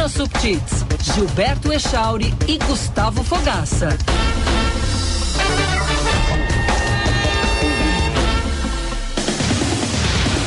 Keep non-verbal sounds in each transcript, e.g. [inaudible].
Bruna Subtits, Gilberto Echauri e Gustavo Fogaça.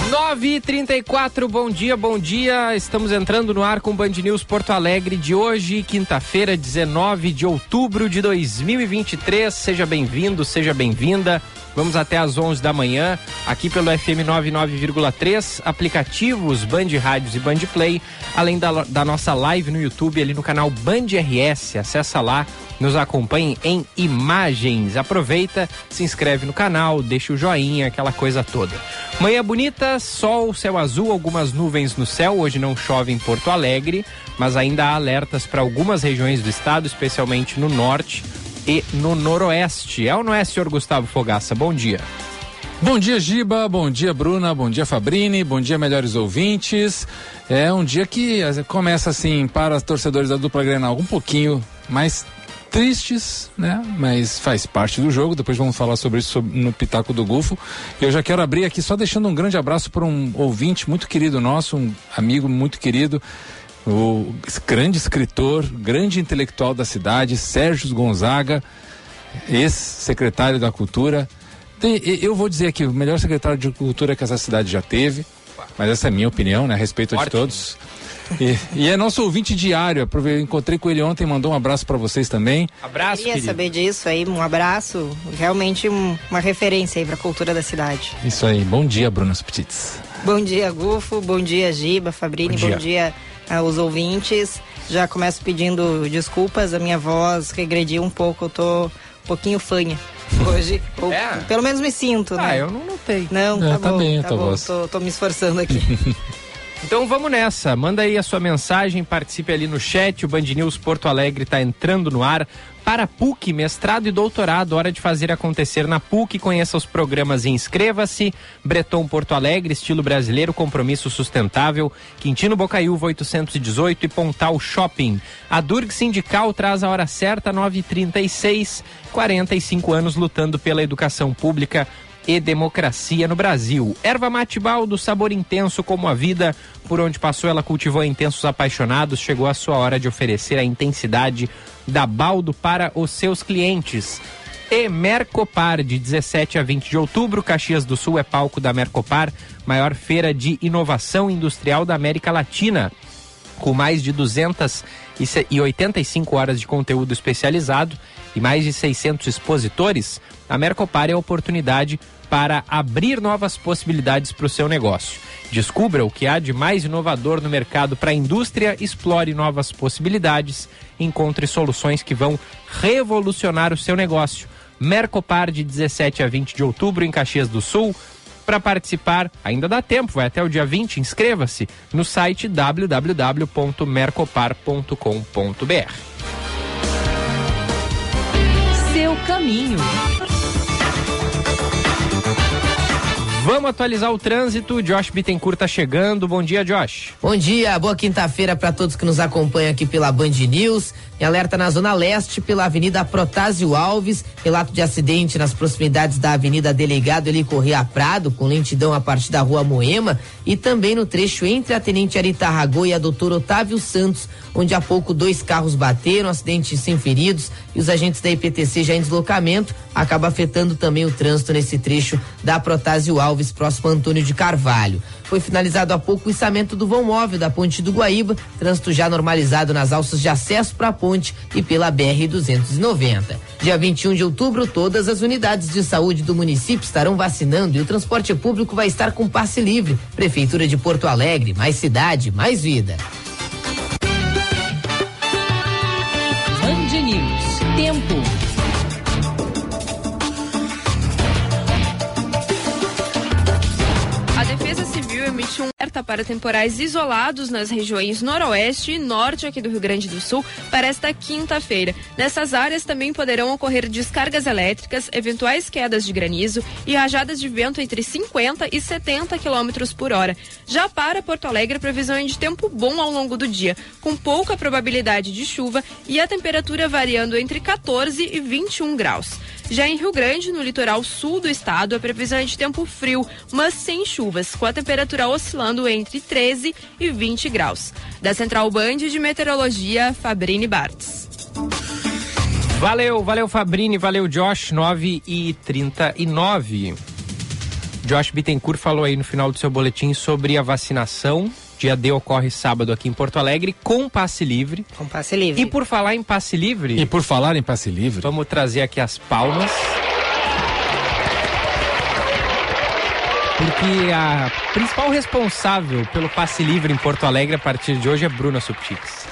9 34 bom dia, bom dia. Estamos entrando no ar com Band News Porto Alegre de hoje, quinta-feira, 19 de outubro de 2023. Seja bem-vindo, seja bem-vinda. Vamos até às 11 da manhã, aqui pelo FM 99,3, aplicativos Band Rádios e Band Play, além da, da nossa live no YouTube, ali no canal Band RS. Acessa lá, nos acompanhe em imagens. Aproveita, se inscreve no canal, deixa o joinha, aquela coisa toda. Manhã bonita, sol, céu azul, algumas nuvens no céu. Hoje não chove em Porto Alegre, mas ainda há alertas para algumas regiões do estado, especialmente no norte e no noroeste. É ou não é, senhor Gustavo Fogaça? Bom dia. Bom dia, Giba. Bom dia, Bruna. Bom dia, Fabrini. Bom dia, melhores ouvintes. É um dia que começa assim para os torcedores da dupla Grenal um pouquinho mais tristes, né? Mas faz parte do jogo. Depois vamos falar sobre isso no Pitaco do Gufo. Eu já quero abrir aqui só deixando um grande abraço para um ouvinte muito querido nosso, um amigo muito querido, o grande escritor, grande intelectual da cidade, Sérgio Gonzaga, ex-secretário da Cultura. Tem, eu vou dizer aqui, o melhor secretário de Cultura que essa cidade já teve, mas essa é a minha opinião, né? A respeito Forte. de todos. E, e, é nosso ouvinte diário. Eu encontrei com ele ontem, mandou um abraço para vocês também. Abraço. Queria querido. saber disso aí, um abraço. Realmente um, uma referência aí para a cultura da cidade. Isso aí. Bom dia, Bruna Petits. Bom dia, Gufo. Bom dia, Giba, Fabrini. Bom dia, Bom dia aos ouvintes. Já começo pedindo desculpas. A minha voz regrediu um pouco. Eu tô um pouquinho fanha hoje. [laughs] Ou, é. Pelo menos me sinto, né? Ah, eu não notei. Não, tá, é, tá bom. Bem, tá bom. Tô, tô me esforçando aqui. [laughs] Então vamos nessa. Manda aí a sua mensagem, participe ali no chat. O Band News Porto Alegre está entrando no ar. Para PUC, mestrado e doutorado, hora de fazer acontecer na PUC. Conheça os programas e inscreva-se. Breton Porto Alegre, estilo brasileiro, compromisso sustentável. Quintino Bocaiúva 818 e Pontal Shopping. A Durg Sindical traz a hora certa, 9h36. 45 anos lutando pela educação pública e democracia no Brasil. Erva mate baldo, sabor intenso como a vida. Por onde passou, ela cultivou intensos apaixonados. Chegou a sua hora de oferecer a intensidade da baldo para os seus clientes. E Mercopar, de 17 a 20 de outubro, Caxias do Sul é palco da Mercopar, maior feira de inovação industrial da América Latina. Com mais de 285 horas de conteúdo especializado e mais de 600 expositores, a Mercopar é a oportunidade para abrir novas possibilidades para o seu negócio. Descubra o que há de mais inovador no mercado para a indústria, explore novas possibilidades, encontre soluções que vão revolucionar o seu negócio. Mercopar de 17 a 20 de outubro em Caxias do Sul. Para participar, ainda dá tempo, vai até o dia 20, inscreva-se no site www.mercopar.com.br. Seu caminho. Vamos atualizar o trânsito. Josh Bittencourt tá chegando. Bom dia, Josh. Bom dia, boa quinta-feira para todos que nos acompanham aqui pela Band News. Alerta na Zona Leste, pela Avenida Protásio Alves. Relato de acidente nas proximidades da Avenida Delegado Eli Corrêa Prado, com lentidão a partir da Rua Moema. E também no trecho entre a Tenente Arita Ragô e a Doutor Otávio Santos, onde há pouco dois carros bateram, acidente sem feridos. E os agentes da IPTC já em deslocamento. Acaba afetando também o trânsito nesse trecho da Protásio Alves, próximo a Antônio de Carvalho. Foi finalizado há pouco o içamento do vão móvel da ponte do Guaíba, trânsito já normalizado nas alças de acesso para a ponte e pela BR-290. Dia 21 de outubro, todas as unidades de saúde do município estarão vacinando e o transporte público vai estar com passe livre. Prefeitura de Porto Alegre, mais cidade, mais vida. Band News. Tempo. Emite um alerta para temporais isolados nas regiões noroeste e norte aqui do Rio Grande do Sul para esta quinta-feira. Nessas áreas também poderão ocorrer descargas elétricas, eventuais quedas de granizo e rajadas de vento entre 50 e 70 km por hora. Já para Porto Alegre, previsão é de tempo bom ao longo do dia, com pouca probabilidade de chuva e a temperatura variando entre 14 e 21 graus. Já em Rio Grande, no litoral sul do estado, a previsão é de tempo frio, mas sem chuvas, com a temperatura oscilando entre 13 e 20 graus. Da Central Band de Meteorologia, Fabrini Bartz. Valeu, valeu Fabrini, valeu Josh, 9 e 39. Josh Bittencourt falou aí no final do seu boletim sobre a vacinação. Dia D ocorre sábado aqui em Porto Alegre com passe livre. Com passe livre. E por falar em passe livre. E por falar em passe livre. Vamos trazer aqui as palmas. Porque a principal responsável pelo passe livre em Porto Alegre a partir de hoje é Bruna Subtix.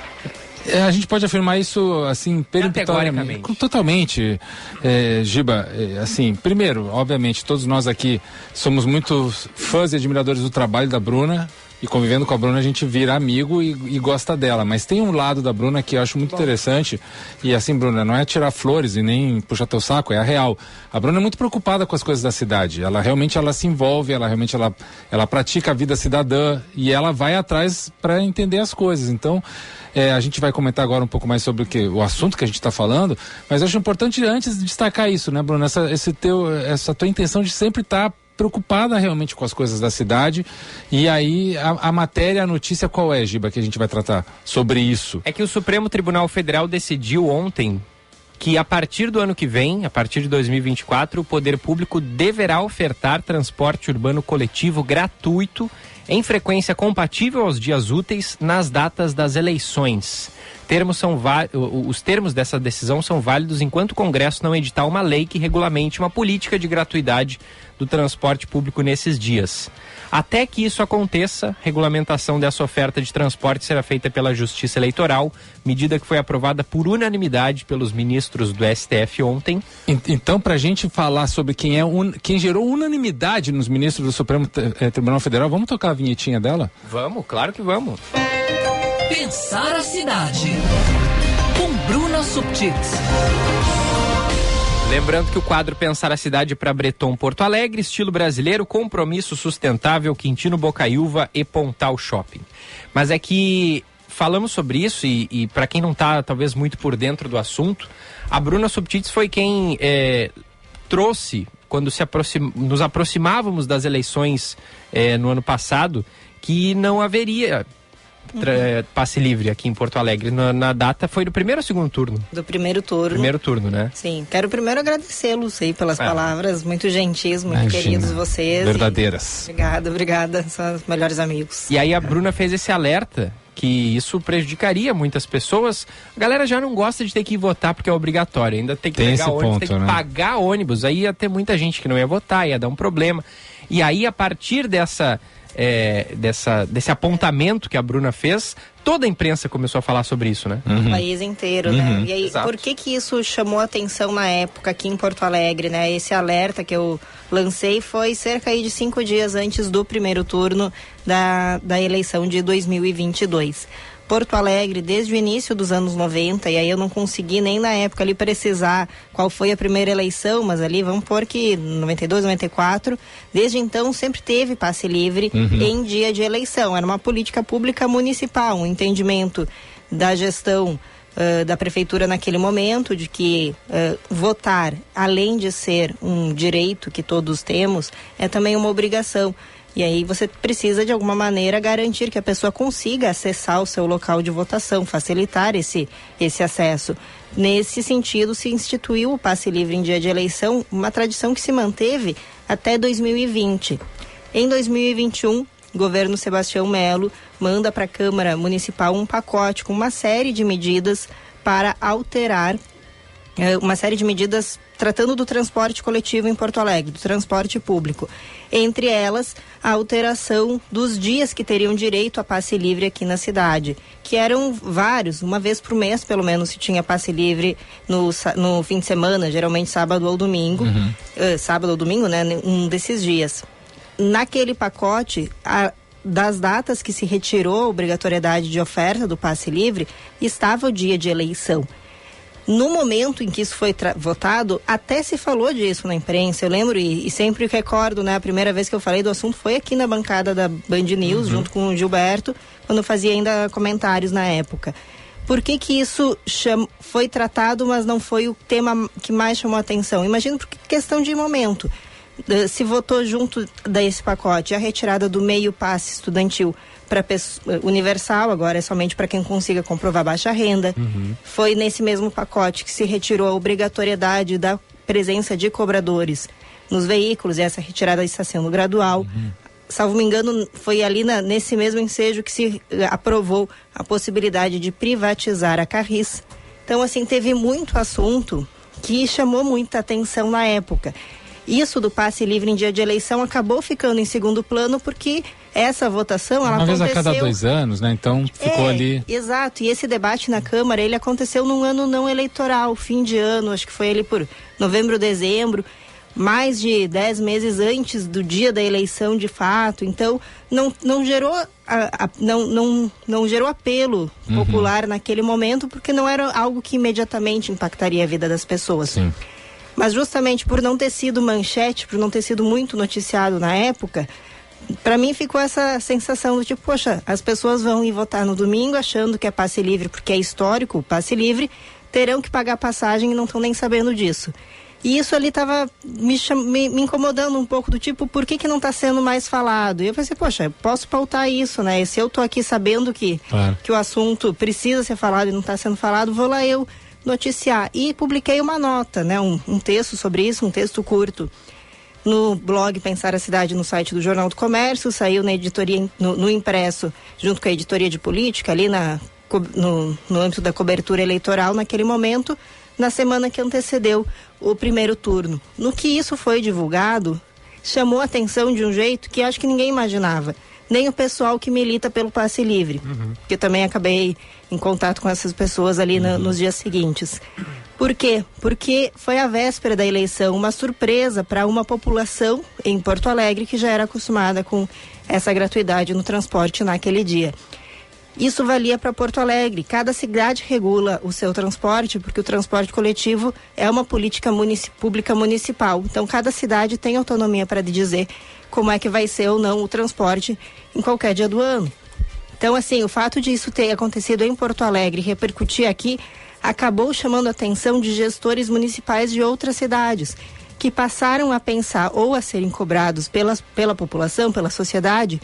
É, a gente pode afirmar isso assim peremptoriamente. Totalmente, é, Giba. É, assim, primeiro, obviamente, todos nós aqui somos muito fãs e admiradores do trabalho da Bruna e convivendo com a Bruna a gente vira amigo e, e, gosta dela. Mas tem um lado da Bruna que eu acho muito interessante. E assim, Bruna, não é tirar flores e nem puxar teu saco, é a real. A Bruna é muito preocupada com as coisas da cidade. Ela realmente ela se envolve, ela realmente ela, ela pratica a vida cidadã e ela vai atrás para entender as coisas. Então, é, a gente vai comentar agora um pouco mais sobre o, que, o assunto que a gente está falando, mas eu acho importante antes destacar isso, né, Bruno? Essa, esse teu, essa tua intenção de sempre estar tá preocupada realmente com as coisas da cidade. E aí, a, a, matéria, a notícia qual é, Giba, que a gente vai tratar sobre isso? É que o Supremo Tribunal Federal decidiu ontem que a partir do ano que vem, a partir de 2024, o poder público deverá ofertar transporte urbano coletivo gratuito em frequência compatível aos dias úteis nas datas das eleições. Termos são os termos dessa decisão são válidos enquanto o Congresso não editar uma lei que regulamente uma política de gratuidade do transporte público nesses dias. Até que isso aconteça, regulamentação dessa oferta de transporte será feita pela Justiça Eleitoral, medida que foi aprovada por unanimidade pelos ministros do STF ontem. Então, para a gente falar sobre quem é un... quem gerou unanimidade nos ministros do Supremo eh, Tribunal Federal, vamos tocar a vinhetinha dela? Vamos, claro que vamos. Pensar a cidade com Bruna Subtits. Lembrando que o quadro Pensar a Cidade para Breton Porto Alegre, estilo brasileiro, compromisso sustentável, Quintino Bocaiúva e Pontal Shopping. Mas é que falamos sobre isso e, e para quem não está talvez muito por dentro do assunto, a Bruna Subtits foi quem é, trouxe, quando se aproxim, nos aproximávamos das eleições é, no ano passado, que não haveria uhum. passe livre aqui em Porto Alegre. Na, na, data foi do primeiro ou segundo turno? Do primeiro turno. Primeiro turno, né? Sim. Quero primeiro agradecê-los aí pelas é. palavras muito gentis, muito Imagina. queridos vocês. Verdadeiras. E... Obrigada, obrigada. São os melhores amigos. E aí a Bruna fez esse alerta que isso prejudicaria muitas pessoas. A galera já não gosta de ter que ir votar porque é obrigatório. Ainda tem que tem pegar ônibus, ponto, tem que né? pagar ônibus. Aí ia ter muita gente que não ia votar, ia dar um problema. E aí, a partir dessa é, dessa, desse apontamento que a Bruna fez, toda a imprensa começou a falar sobre isso, né? Uhum. O país inteiro, né? uhum. né? E aí, Exato. por que que isso chamou atenção na época aqui em Porto Alegre, né? Esse alerta que eu lancei foi cerca de cinco dias antes do primeiro turno da, da eleição de 2022. Porto Alegre desde o início dos anos 90, e aí eu não consegui nem na época ali precisar qual foi a primeira eleição, mas ali vamos pôr que 92, 94, desde então sempre teve passe livre uhum. em dia de eleição. Era uma política pública municipal, um entendimento da gestão Uh, da prefeitura naquele momento de que uh, votar, além de ser um direito que todos temos, é também uma obrigação. E aí você precisa de alguma maneira garantir que a pessoa consiga acessar o seu local de votação, facilitar esse, esse acesso. Nesse sentido, se instituiu o passe livre em dia de eleição, uma tradição que se manteve até 2020. Em 2021, o governo Sebastião Melo manda para a Câmara Municipal um pacote com uma série de medidas para alterar uma série de medidas tratando do transporte coletivo em Porto Alegre, do transporte público. Entre elas, a alteração dos dias que teriam direito a passe livre aqui na cidade, que eram vários, uma vez por mês pelo menos se tinha passe livre no, no fim de semana, geralmente sábado ou domingo, uhum. uh, sábado ou domingo, né, um desses dias. Naquele pacote, a, das datas que se retirou a obrigatoriedade de oferta do passe livre, estava o dia de eleição. No momento em que isso foi votado, até se falou disso na imprensa. Eu lembro e, e, sempre recordo, né? A primeira vez que eu falei do assunto foi aqui na bancada da Band News, uhum. junto com o Gilberto, quando fazia ainda comentários na época. Por que, que isso foi tratado, mas não foi o tema que mais chamou a atenção? Imagino por questão de momento. Se votou junto desse pacote a retirada do meio passe estudantil para universal, agora é somente para quem consiga comprovar baixa renda. Uhum. Foi nesse mesmo pacote que se retirou a obrigatoriedade da presença de cobradores nos veículos, e essa retirada está sendo gradual. Uhum salvo me engano, foi ali na, nesse mesmo ensejo que se eh, aprovou a possibilidade de privatizar a Carris. Então, assim, teve muito assunto que chamou muita atenção na época. Isso do passe livre em dia de eleição acabou ficando em segundo plano porque essa votação ela Uma aconteceu... vez a cada dois anos, né? Então ficou é, ali. Exato. E esse debate na Câmara ele aconteceu num ano não eleitoral, fim de ano, acho que foi ali por novembro, dezembro mais de dez meses antes do dia da eleição de fato. Então, não, não gerou a, a, não, não, não gerou apelo uhum. popular naquele momento, porque não era algo que imediatamente impactaria a vida das pessoas. Sim. Mas justamente por não ter sido manchete, por não ter sido muito noticiado na época, para mim ficou essa sensação do tipo, poxa, as pessoas vão ir votar no domingo achando que é passe livre porque é histórico, o passe livre, terão que pagar passagem e não estão nem sabendo disso. E isso ali estava me, me, me, incomodando um pouco, do tipo, por que, que não está sendo mais falado? E eu pensei, poxa, posso pautar isso, né? E se eu estou aqui sabendo que, claro. que o assunto precisa ser falado e não está sendo falado, vou lá eu noticiar. E publiquei uma nota, né? Um, um texto sobre isso, um texto curto no blog Pensar a Cidade no site do Jornal do Comércio, saiu na editoria, no, no impresso, junto com a editoria de política, ali na, no, no âmbito da cobertura eleitoral naquele momento na semana que antecedeu o primeiro turno. No que isso foi divulgado, chamou a atenção de um jeito que acho que ninguém imaginava. Nem o pessoal que milita pelo passe livre, uhum. que também acabei em contato com essas pessoas ali uhum. nos dias seguintes. Por quê? Porque foi a véspera da eleição, uma surpresa para uma população em Porto Alegre que já era acostumada com essa gratuidade no transporte naquele dia. Isso valia para Porto Alegre. Cada cidade regula o seu transporte, porque o transporte coletivo é uma política munici pública municipal. Então, cada cidade tem autonomia para dizer como é que vai ser ou não o transporte em qualquer dia do ano. Então, assim, o fato de isso ter acontecido em Porto Alegre repercutir aqui acabou chamando a atenção de gestores municipais de outras cidades que passaram a pensar ou a serem cobrados pela, pela população, pela sociedade,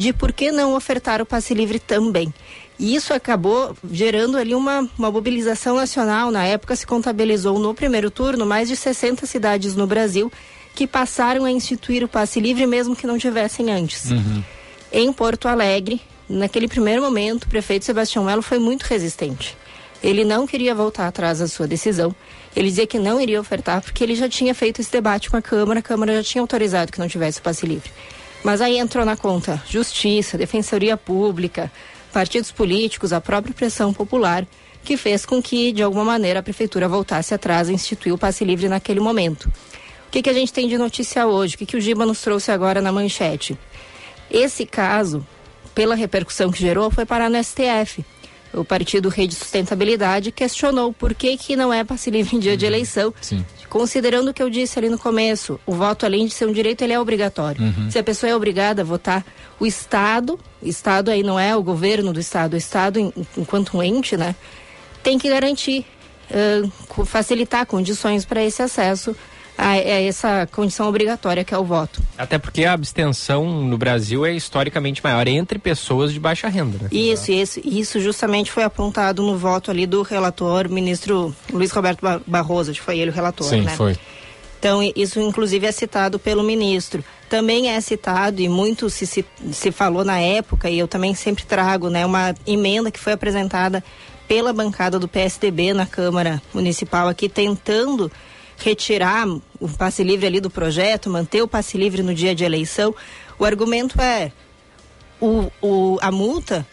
de por que não ofertar o passe livre também. E isso acabou gerando ali uma, uma mobilização nacional. Na época se contabilizou no primeiro turno mais de 60 cidades no Brasil que passaram a instituir o passe livre mesmo que não tivessem antes. Uhum. Em Porto Alegre, naquele primeiro momento, o prefeito Sebastião Melo foi muito resistente. Ele não queria voltar atrás da sua decisão. Ele dizia que não iria ofertar porque ele já tinha feito esse debate com a Câmara, a Câmara já tinha autorizado que não tivesse o passe livre. Mas aí entrou na conta Justiça, Defensoria Pública, partidos políticos, a própria pressão popular, que fez com que, de alguma maneira, a Prefeitura voltasse atrás e instituiu o passe livre naquele momento. O que, que a gente tem de notícia hoje? O que, que o Giba nos trouxe agora na manchete? Esse caso, pela repercussão que gerou, foi parar no STF. O partido Rede Sustentabilidade questionou por que, que não é passe livre em dia de eleição, Sim considerando o que eu disse ali no começo, o voto além de ser um direito, ele é obrigatório. Uhum. Se a pessoa é obrigada a votar, o Estado, o Estado aí não é o governo do Estado, o Estado enquanto um ente, né, tem que garantir, uh, facilitar condições para esse acesso a, a, essa condição obrigatória que é o voto. Até porque a abstenção no Brasil é historicamente maior entre pessoas de baixa renda, né? Isso, isso, isso justamente foi apontado no voto ali do relator, ministro Luiz Roberto Barroso, que foi ele o relator, Sim, né? foi. Então, isso inclusive é citado pelo ministro. Também é citado, e muito se, se, se falou na época, e eu também sempre trago, né, uma emenda que foi apresentada pela bancada do PSDB na Câmara Municipal aqui, tentando retirar o passe livre ali do projeto, manter o passe livre no dia de eleição. O argumento é o, o, a multa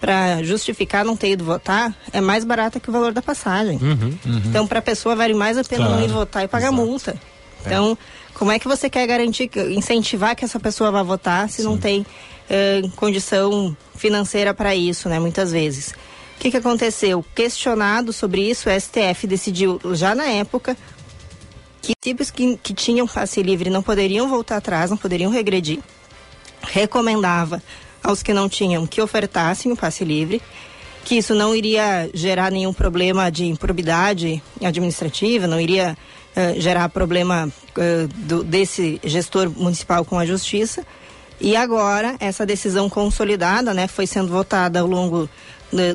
para justificar não ter ido votar é mais barata que o valor da passagem. Uhum, uhum. Então, para a pessoa vale mais a pena claro, não ir votar e pagar Exato. multa. É. Então, é. como é que você quer garantir, incentivar que essa pessoa vá votar se Sim. não tem uh, condição financeira para isso, né? Muitas vezes. O que, que aconteceu? Questionado sobre isso, o STF decidiu já na época que tipos que, que tinham passe livre não poderiam voltar atrás, não poderiam regredir. Recomendava aos que não tinham que ofertassem o passe livre, que isso não iria gerar nenhum problema de improbidade administrativa, não iria uh, gerar problema uh, do, desse gestor municipal com a justiça. E agora, essa decisão consolidada, né, foi sendo votada ao longo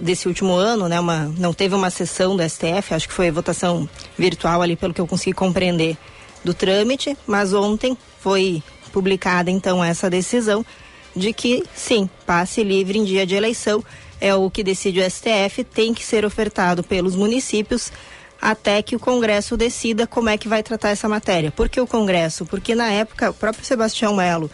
desse último ano, né, uma, não teve uma sessão do STF, acho que foi votação virtual ali, pelo que eu consegui compreender do trâmite, mas ontem foi publicada então essa decisão de que sim, passe livre em dia de eleição é o que decide o STF, tem que ser ofertado pelos municípios até que o Congresso decida como é que vai tratar essa matéria. Por que o Congresso? Porque na época o próprio Sebastião Melo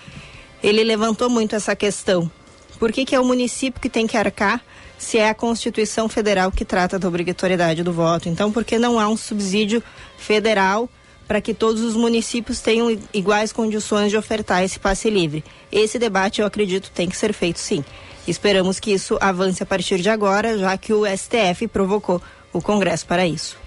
ele levantou muito essa questão. Por que, que é o município que tem que arcar se é a Constituição Federal que trata da obrigatoriedade do voto? Então, por que não há um subsídio federal para que todos os municípios tenham iguais condições de ofertar esse passe livre? Esse debate, eu acredito, tem que ser feito sim. Esperamos que isso avance a partir de agora, já que o STF provocou o Congresso para isso.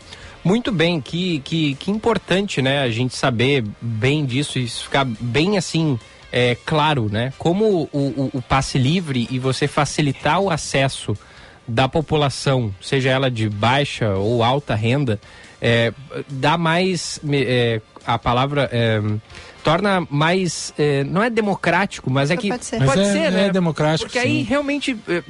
Muito bem, que, que, que importante, né, a gente saber bem disso e ficar bem assim é, claro, né? Como o, o, o, passe livre e você facilitar o acesso da população, seja ela de baixa ou alta renda, é, dá mais é, a palavra é, torna mais é, não é democrático, mas é que pode ser, pode é, ser né? É democrático. Porque sim. aí realmente é,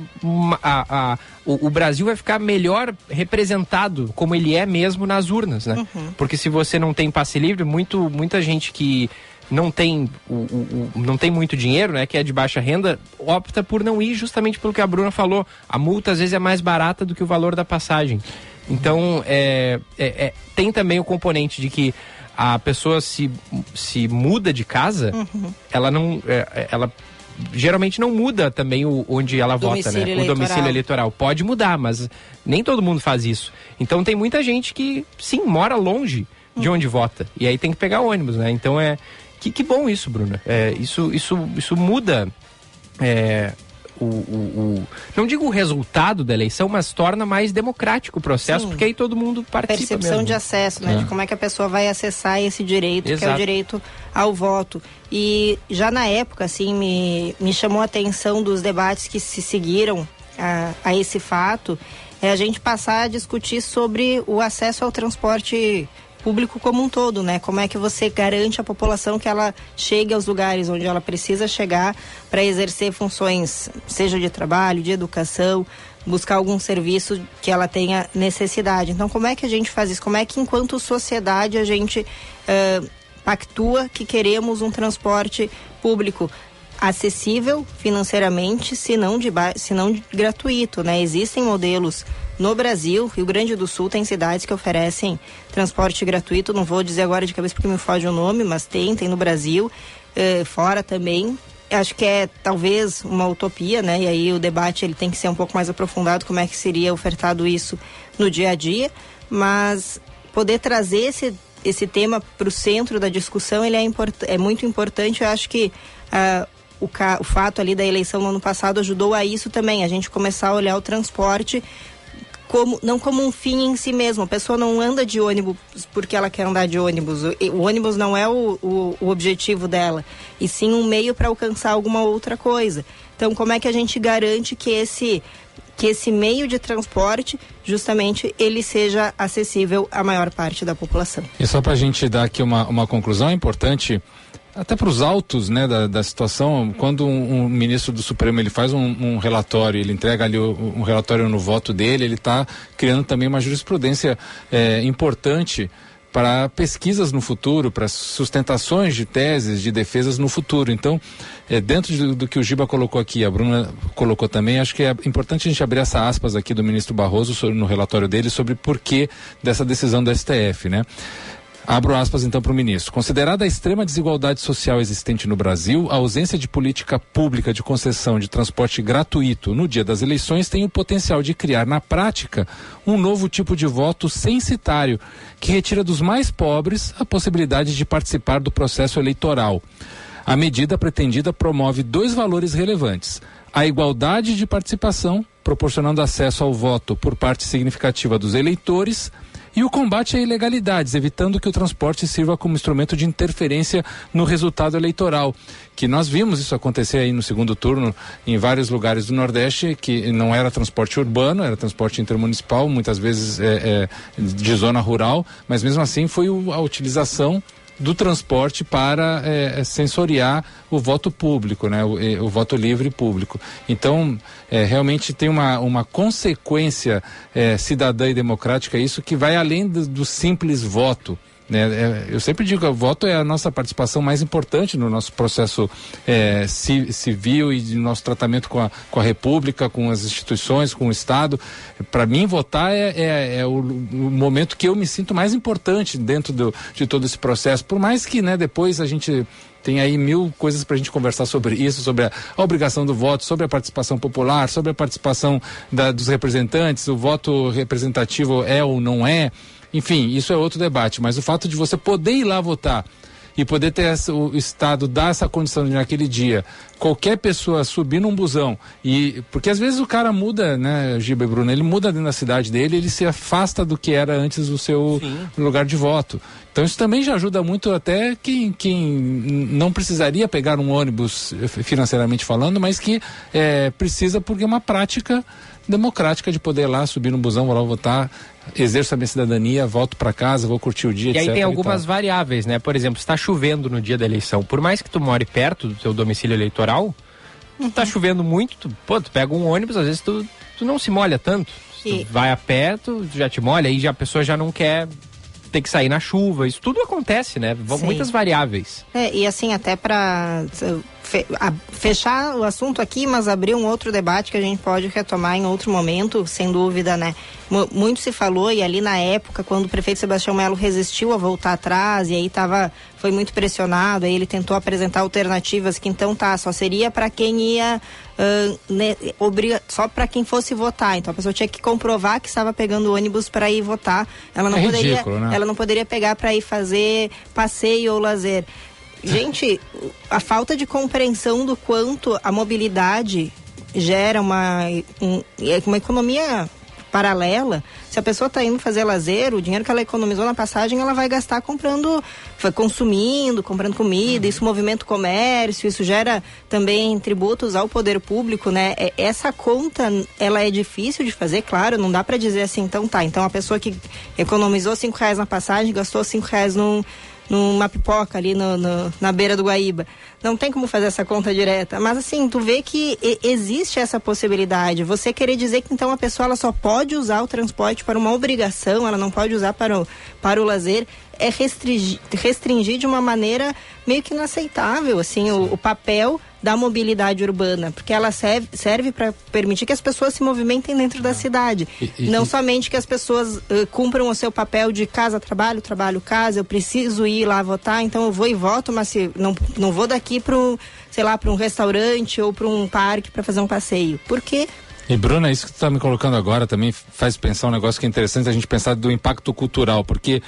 a, a, o, o, Brasil vai ficar melhor representado como ele é mesmo nas urnas, né? Uhum. Porque se você não tem passe livre, muito muita gente que não tem, o, o, o, não tem muito dinheiro, né, que é de baixa renda, opta por não ir justamente pelo que a Bruna falou. A multa às vezes é mais barata do que o valor da passagem. Então, é, é, é tem também o componente de que a pessoa se, se muda de casa, uhum. ela não. É, é ela geralmente não muda também o, onde ela vota, né? Eleitoral. O domicílio eleitoral. Pode mudar, mas nem todo mundo faz isso. Então tem muita gente que, sim, mora longe de uhum. onde vota. E aí tem que pegar ônibus, né? Então é, que, que bom isso, Bruna. É, isso, isso, isso muda é, o, o, o, não digo o resultado da eleição, mas torna mais democrático o processo, Sim. porque aí todo mundo participa. Percepção mesmo. de acesso, né? É. De como é que a pessoa vai acessar esse direito, Exato. que é o direito ao voto. E já na época, assim, me, me chamou a atenção dos debates que se seguiram a, a esse fato, é a gente passar a discutir sobre o acesso ao transporte público como um todo, né? Como é que você garante à população que ela chegue aos lugares onde ela precisa chegar para exercer funções, seja de trabalho, de educação, buscar algum serviço que ela tenha necessidade. Então, como é que a gente faz isso? Como é que, enquanto sociedade, a gente uh, pactua que queremos um transporte público acessível financeiramente, se não, de se não gratuito, né? Existem modelos no Brasil, Rio Grande do Sul tem cidades que oferecem transporte gratuito, não vou dizer agora de cabeça porque me foge o nome, mas tem, tem no Brasil, eh, fora também. Acho que é talvez uma utopia, né? E aí o debate ele tem que ser um pouco mais aprofundado, como é que seria ofertado isso no dia a dia, mas poder trazer esse, esse tema para o centro da discussão ele é, import, é muito importante. Eu acho que uh, o, o fato ali da eleição no ano passado ajudou a isso também, a gente começar a olhar o transporte como não como um fim em si mesmo. A pessoa não anda de ônibus porque ela quer andar de ônibus. O, o ônibus não é o, o, o, objetivo dela, e sim um meio para alcançar alguma outra coisa. Então, como é que a gente garante que esse que esse meio de transporte, justamente, ele seja acessível à maior parte da população? E só para a gente dar aqui uma, uma conclusão, é importante até para os autos né, da, da situação, quando um, um, ministro do Supremo ele faz um, um relatório, ele entrega ali o, um relatório no voto dele, ele está criando também uma jurisprudência é, importante para pesquisas no futuro, para sustentações de teses, de defesas no futuro. Então, é, dentro do, que o Giba colocou aqui, a Bruna colocou também, acho que é importante a gente abrir essa aspas aqui do ministro Barroso sobre, no relatório dele sobre por que dessa decisão do STF, né? Abro aspas então para o ministro. Considerada a extrema desigualdade social existente no Brasil, a ausência de política pública de concessão de transporte gratuito no dia das eleições tem o potencial de criar, na prática, um novo tipo de voto censitário, que retira dos mais pobres a possibilidade de participar do processo eleitoral. A medida pretendida promove dois valores relevantes: a igualdade de participação, proporcionando acesso ao voto por parte significativa dos eleitores e o combate a ilegalidades, evitando que o transporte sirva como instrumento de interferência no resultado eleitoral. Que nós vimos isso acontecer aí no segundo turno em vários lugares do Nordeste, que não era transporte urbano, era transporte intermunicipal, muitas vezes é, é, de zona rural, mas mesmo assim foi a utilização do transporte para é, é, sensoriar o voto público, né, o, o voto livre público. Então, é, realmente tem uma, uma consequência é, cidadã e democrática isso que vai além do, do simples voto. Né? É, eu sempre digo que o voto é a nossa participação mais importante no nosso processo é, civil e no nosso tratamento com a, com a República, com as instituições, com o Estado. Para mim, votar é, é, é o, o, momento que eu me sinto mais importante dentro do, de todo esse processo. Por mais que né, depois a gente tem aí mil coisas para a gente conversar sobre isso, sobre a, a, obrigação do voto, sobre a participação popular, sobre a participação da, dos representantes, o voto representativo é ou não é. Enfim, isso é outro debate, mas o fato de você poder ir lá votar e poder ter essa, o Estado dar essa condição de naquele dia qualquer pessoa subir num busão e porque às vezes o cara muda, né, Giba e Bruno, ele muda dentro da cidade dele, ele se afasta do que era antes o seu Sim. lugar de voto. Então isso também já ajuda muito até quem, quem não precisaria pegar um ônibus eh, financeiramente falando, mas que é, precisa porque é uma prática democrática de poder ir lá subir no busão, vou lá votar, exerço a minha cidadania, volto para casa, vou curtir o dia, E aí tem algumas variáveis, né? Por exemplo, está chovendo no dia da eleição, por mais que tu more perto do teu domicílio eleitoral, uhum. tá chovendo muito, tu, pô, tu pega um ônibus, às vezes tu, tu não se molha tanto. E... Tu vai a pé, tu já te molha, aí já, a pessoa já não quer ter que sair na chuva, isso tudo acontece, né? Sim. Muitas variáveis. É, e assim, até para fechar o assunto aqui, mas abrir um outro debate que a gente pode retomar em outro momento, sem dúvida, né? muito se falou e ali na época, quando o prefeito Sebastião Melo resistiu a voltar atrás e aí tava, foi muito pressionado, aí ele tentou apresentar alternativas que então tá, só seria para quem ia uh, né, obriga, só para quem fosse votar. Então a pessoa tinha que comprovar que estava pegando ônibus para ir votar. Ela não é poderia, ridículo, né? ela não poderia pegar para ir fazer passeio ou lazer. Gente, a falta de compreensão do quanto a mobilidade gera uma, um, uma economia paralela. Se a pessoa está indo fazer lazer, o dinheiro que ela economizou na passagem, ela vai gastar comprando, consumindo, comprando comida, uhum. isso movimenta o comércio, isso gera também tributos ao poder público, né? É, essa conta, ela é difícil de fazer, claro, não dá para dizer assim, então tá. Então a pessoa que economizou cinco reais na passagem, gastou cinco reais num numa pipoca ali no, no, na beira do Guaíba. Não tem como fazer essa conta direta. Mas assim, tu vê que existe essa possibilidade. Você querer dizer que então a pessoa ela só pode usar o transporte para uma obrigação, ela não pode usar para o, para o lazer, é restringir, restringir de uma maneira meio que inaceitável, assim, o, o papel da mobilidade urbana, porque ela serve, serve para permitir que as pessoas se movimentem dentro da ah. cidade. E, e, não e... somente que as pessoas uh, cumpram o seu papel de casa, trabalho, trabalho, casa, eu preciso ir lá votar, então eu vou e voto, mas se, não, não vou daqui para sei lá, para um restaurante ou para um parque para fazer um passeio. Por quê? E Bruna, isso que tu está me colocando agora também faz pensar um negócio que é interessante a gente pensar do impacto cultural, porque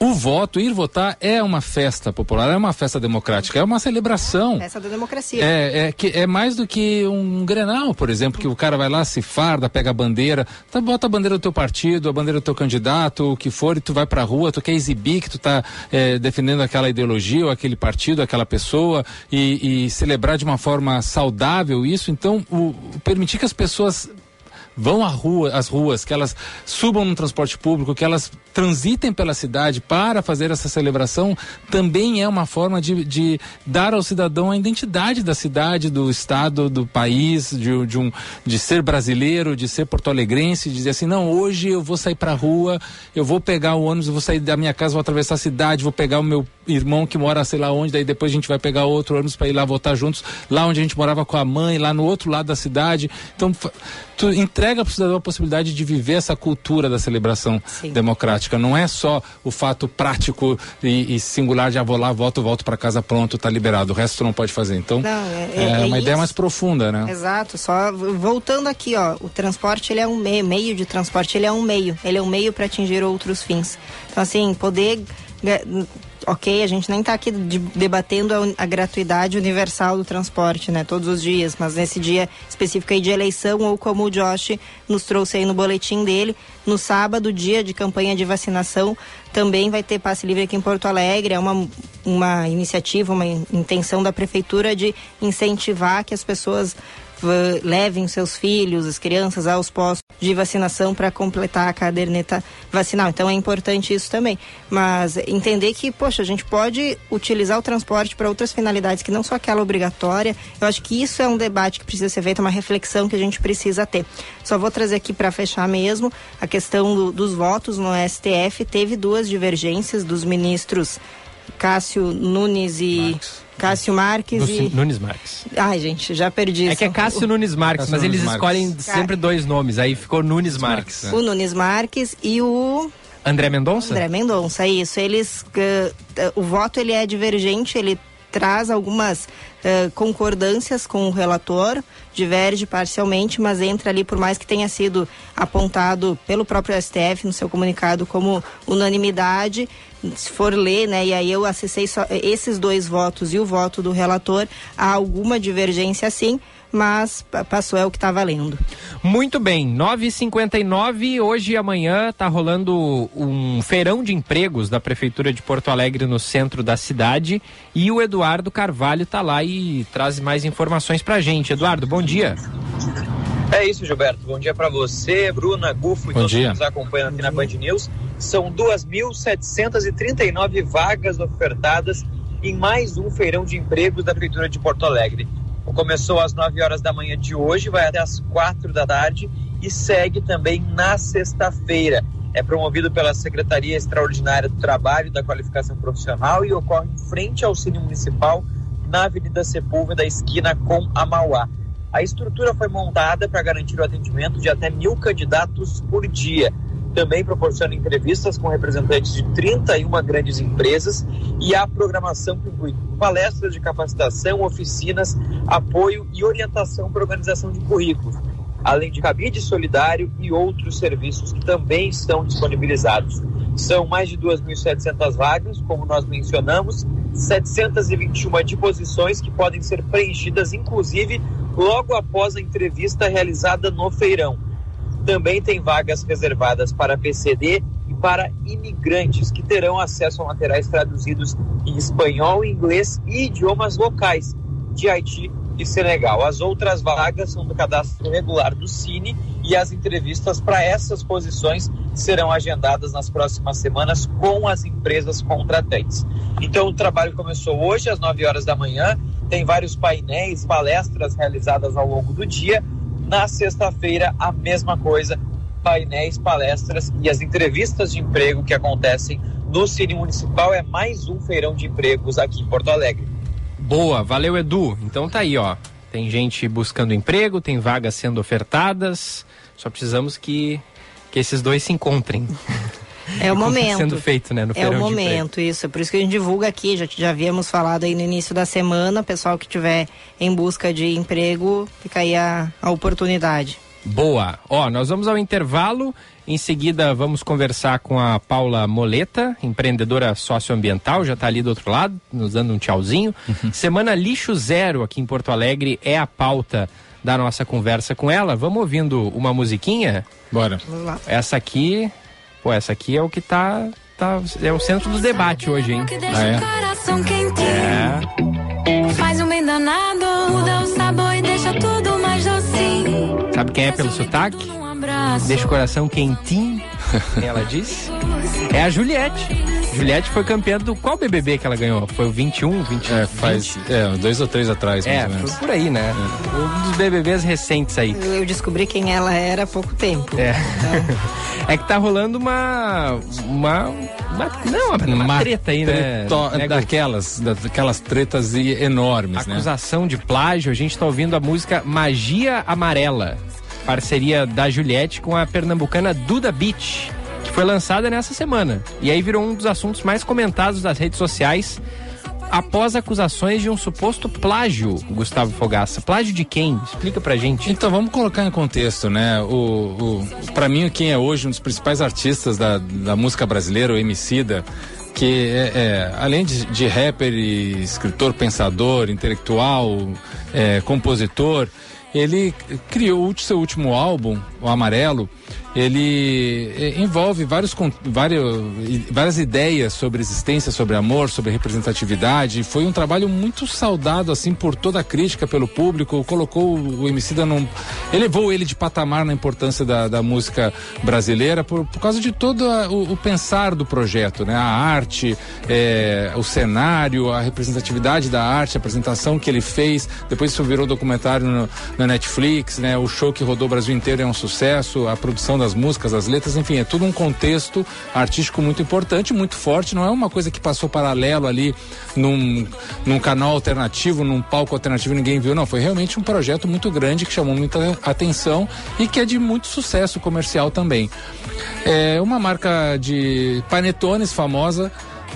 o voto, ir votar é uma festa popular, é uma festa democrática, é uma celebração. Festa da democracia. É, é, que, é mais do que um grenal, por exemplo, que o cara vai lá, se farda, pega a bandeira, tá, bota a bandeira do teu partido, a bandeira do teu candidato, o que for, e tu vai pra rua, tu quer exibir que tu tá é, defendendo aquela ideologia ou aquele partido, aquela pessoa, e, e celebrar de uma forma saudável isso. Então, o, permitir que as pessoas vão à rua, às ruas, que elas subam no transporte público, que elas transitem pela cidade para fazer essa celebração, também é uma forma de, de dar ao cidadão a identidade da cidade, do estado, do país, de, de, um, de ser brasileiro, de ser porto-alegrense, de dizer assim, não, hoje eu vou sair para a rua, eu vou pegar o ônibus, eu vou sair da minha casa, vou atravessar a cidade, vou pegar o meu irmão que mora sei lá onde, daí depois a gente vai pegar outro ônibus para ir lá votar juntos, lá onde a gente morava com a mãe, lá no outro lado da cidade. Então, tu entrega para o cidadão a possibilidade de viver essa cultura da celebração Sim. democrática. Não é só o fato prático e, e singular de ah, vou lá, voto, volto para casa, pronto, está liberado. O resto tu não pode fazer. Então, não, é, é, é, uma ideia mais profunda, né? Exato. Só voltando aqui, ó, o transporte ele é um meio, meio de transporte, ele é um meio. Ele é um meio para atingir outros fins. Então, assim, poder ok, a gente nem está aqui de, debatendo a, a, gratuidade universal do transporte, né, todos os dias, mas nesse dia específico aí de eleição, ou como o Josh nos trouxe aí no boletim dele, no sábado, dia de campanha de vacinação, também vai ter passe livre aqui em Porto Alegre, é uma, uma iniciativa, uma intenção da prefeitura de incentivar que as pessoas levem seus filhos, as crianças aos postos de vacinação para completar a caderneta vacinal. Então é importante isso também. Mas entender que, poxa, a gente pode utilizar o transporte para outras finalidades que não só aquela obrigatória. Eu acho que isso é um debate que precisa ser feito, uma reflexão que a gente precisa ter. Só vou trazer aqui para fechar mesmo a questão do, dos votos no STF. Teve duas divergências dos ministros Cássio Nunes e. Cássio Marques e. Nunes Marques. Ai, gente, já perdi. É que é Cássio Nunes Marques, Cássio mas Nunes eles Marques. escolhem sempre dois nomes, aí ficou Nunes Marques. Marques. O Nunes Marques e o. André Mendonça? André Mendonça, isso. Eles. Uh, o voto ele é divergente, ele traz algumas uh, concordâncias com o relator, diverge parcialmente, mas entra ali, por mais que tenha sido apontado pelo próprio STF no seu comunicado como unanimidade, se for ler, né, e aí eu acessei só esses dois votos e o voto do relator, há alguma divergência sim, mas passou é o que está valendo. Muito bem, 9h59, hoje e amanhã está rolando um feirão de empregos da Prefeitura de Porto Alegre no centro da cidade e o Eduardo Carvalho está lá e traz mais informações para a gente. Eduardo, bom dia. É isso, Gilberto. Bom dia para você, Bruna, Gufo e todos dia. que nos acompanham aqui na Band News. São 2.739 vagas ofertadas em mais um feirão de empregos da Prefeitura de Porto Alegre. Começou às 9 horas da manhã de hoje, vai até às 4 da tarde e segue também na sexta-feira. É promovido pela Secretaria Extraordinária do Trabalho e da Qualificação Profissional e ocorre em frente ao Cine Municipal na Avenida Sepúlveda, esquina com a Mauá. A estrutura foi montada para garantir o atendimento de até mil candidatos por dia. Também proporciona entrevistas com representantes de 31 grandes empresas e a programação que inclui palestras de capacitação, oficinas, apoio e orientação para organização de currículos, além de cabide solidário e outros serviços que também estão disponibilizados. São mais de 2.700 vagas, como nós mencionamos, 721 de posições que podem ser preenchidas, inclusive logo após a entrevista realizada no feirão. Também tem vagas reservadas para PCD e para imigrantes que terão acesso a materiais traduzidos em espanhol, inglês e idiomas locais de Haiti e Senegal. As outras vagas são do cadastro regular do Cine e as entrevistas para essas posições serão agendadas nas próximas semanas com as empresas contratantes. Então o trabalho começou hoje às 9 horas da manhã tem vários painéis, palestras realizadas ao longo do dia. Na sexta-feira, a mesma coisa, painéis, palestras e as entrevistas de emprego que acontecem no Cine Municipal. É mais um feirão de empregos aqui em Porto Alegre. Boa, valeu Edu. Então tá aí, ó. Tem gente buscando emprego, tem vagas sendo ofertadas. Só precisamos que, que esses dois se encontrem. [laughs] É o momento. sendo feito, né? No é o momento, isso. É por isso que a gente divulga aqui. Já, já havíamos falado aí no início da semana. Pessoal que tiver em busca de emprego, fica aí a, a oportunidade. Boa. Ó, nós vamos ao intervalo. Em seguida, vamos conversar com a Paula Moleta, empreendedora socioambiental, já está ali do outro lado, nos dando um tchauzinho. Uhum. Semana Lixo Zero aqui em Porto Alegre é a pauta da nossa conversa com ela. Vamos ouvindo uma musiquinha? Bora. Vamos lá. Essa aqui Pô, essa aqui é o que tá, tá é o centro do debate hoje, hein? Ah, é? é. Faz um bem danado, muda o sabor e deixa tudo mais docinho. Sabe quem é pelo sotaque? Deixa o coração quentinho, ela disse. É a Juliette. Juliette foi campeã do qual BBB que ela ganhou? Foi o 21, 21? É, faz 20? é, dois ou três atrás, mais é, ou menos. Foi por aí, né? É. Um dos BBBs recentes aí. Eu descobri quem ela era há pouco tempo. É. Então... [laughs] é que tá rolando uma uma, uma não, uma, uma treta aí, né? né daquelas, daquelas tretas enormes, né? Acusação né? de plágio. A gente tá ouvindo a música Magia Amarela parceria da Juliette com a pernambucana Duda Beach que foi lançada nessa semana. E aí virou um dos assuntos mais comentados das redes sociais após acusações de um suposto plágio, Gustavo Fogaça. Plágio de quem? Explica pra gente. Então, vamos colocar em contexto, né? O, o, pra mim, quem é hoje um dos principais artistas da, da música brasileira, o Emicida, que é, é, além de, de rapper escritor, pensador, intelectual, é, compositor, ele criou o seu último álbum, o Amarelo, ele eh, envolve vários, vários, várias ideias sobre existência, sobre amor, sobre representatividade. Foi um trabalho muito saudado assim por toda a crítica, pelo público. Colocou o Emicida num, elevou ele de patamar na importância da, da música brasileira por, por causa de todo a, o, o, pensar do projeto, né? A arte, é, o cenário, a representatividade da arte, a apresentação que ele fez. Depois isso virou documentário na Netflix, né? O show que rodou o Brasil inteiro é um sucesso. A produção das músicas, das letras, enfim, é tudo um contexto artístico muito importante, muito forte. Não é uma coisa que passou paralelo ali num, num canal alternativo, num palco alternativo ninguém viu. Não, foi realmente um projeto muito grande que chamou muita atenção e que é de muito sucesso comercial também. É uma marca de panetones famosa.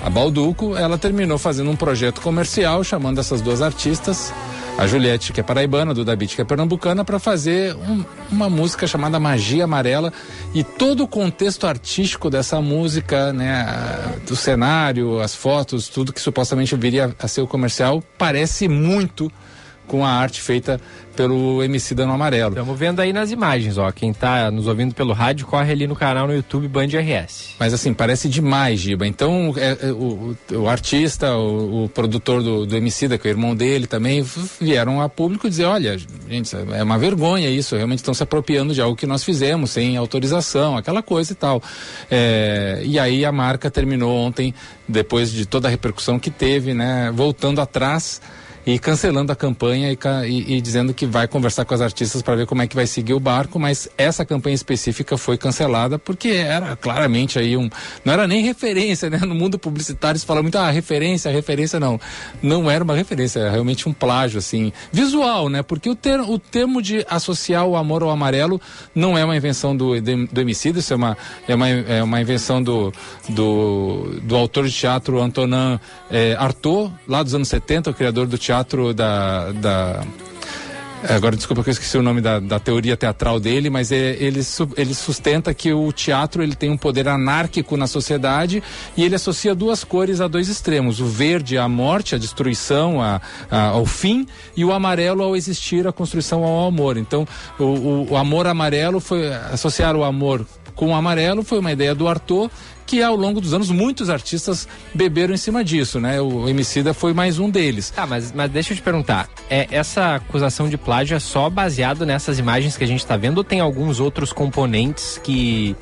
A Balduco, ela terminou fazendo um projeto comercial chamando essas duas artistas a Juliette, que é paraibana, do Dabit, que é pernambucana, para fazer um, uma música chamada Magia Amarela. E todo o contexto artístico dessa música, né, do cenário, as fotos, tudo que supostamente viria a ser o comercial, parece muito com a arte feita pelo MC Dano Amarelo. Estamos vendo aí nas imagens, ó. Quem está nos ouvindo pelo rádio, corre ali no canal no YouTube Band RS. Mas assim, parece demais, Giba. Então, é, é, o, o, artista, o, o produtor do, do Emicida, que é o irmão dele também, vieram a público dizer, olha, gente, é uma vergonha isso, realmente estão se apropriando de algo que nós fizemos, sem autorização, aquela coisa e tal. É, e aí a marca terminou ontem, depois de toda a repercussão que teve, né, voltando atrás e cancelando a campanha e, e, e, dizendo que vai conversar com as artistas para ver como é que vai seguir o barco, mas essa campanha específica foi cancelada porque era claramente aí um. Não era nem referência, né? No mundo publicitário se fala muito, ah, referência, referência não. Não era uma referência, era realmente um plágio, assim, visual, né? Porque o, ter, o termo de associar o amor ao amarelo não é uma invenção do, do, do homicídio, isso é uma, é uma, é uma invenção do, do, do autor de teatro Antonin é, Artaud, lá dos anos 70, o criador do teatro teatro da, da Agora, desculpa que eu esqueci o nome da, da teoria teatral dele, mas é, ele, ele sustenta que o teatro ele tem um poder anárquico na sociedade e ele associa duas cores a dois extremos: o verde à morte, à destruição, a, a, ao fim, e o amarelo ao existir, a construção ao amor. Então, o, o, o amor amarelo foi associar o amor com o amarelo foi uma ideia do Arthur que ao longo dos anos muitos artistas beberam em cima disso, né? O Emicida foi mais um deles. Tá, mas, mas deixa eu te perguntar, é, essa acusação de plágio é só baseado nessas imagens que a gente está vendo ou tem alguns outros componentes que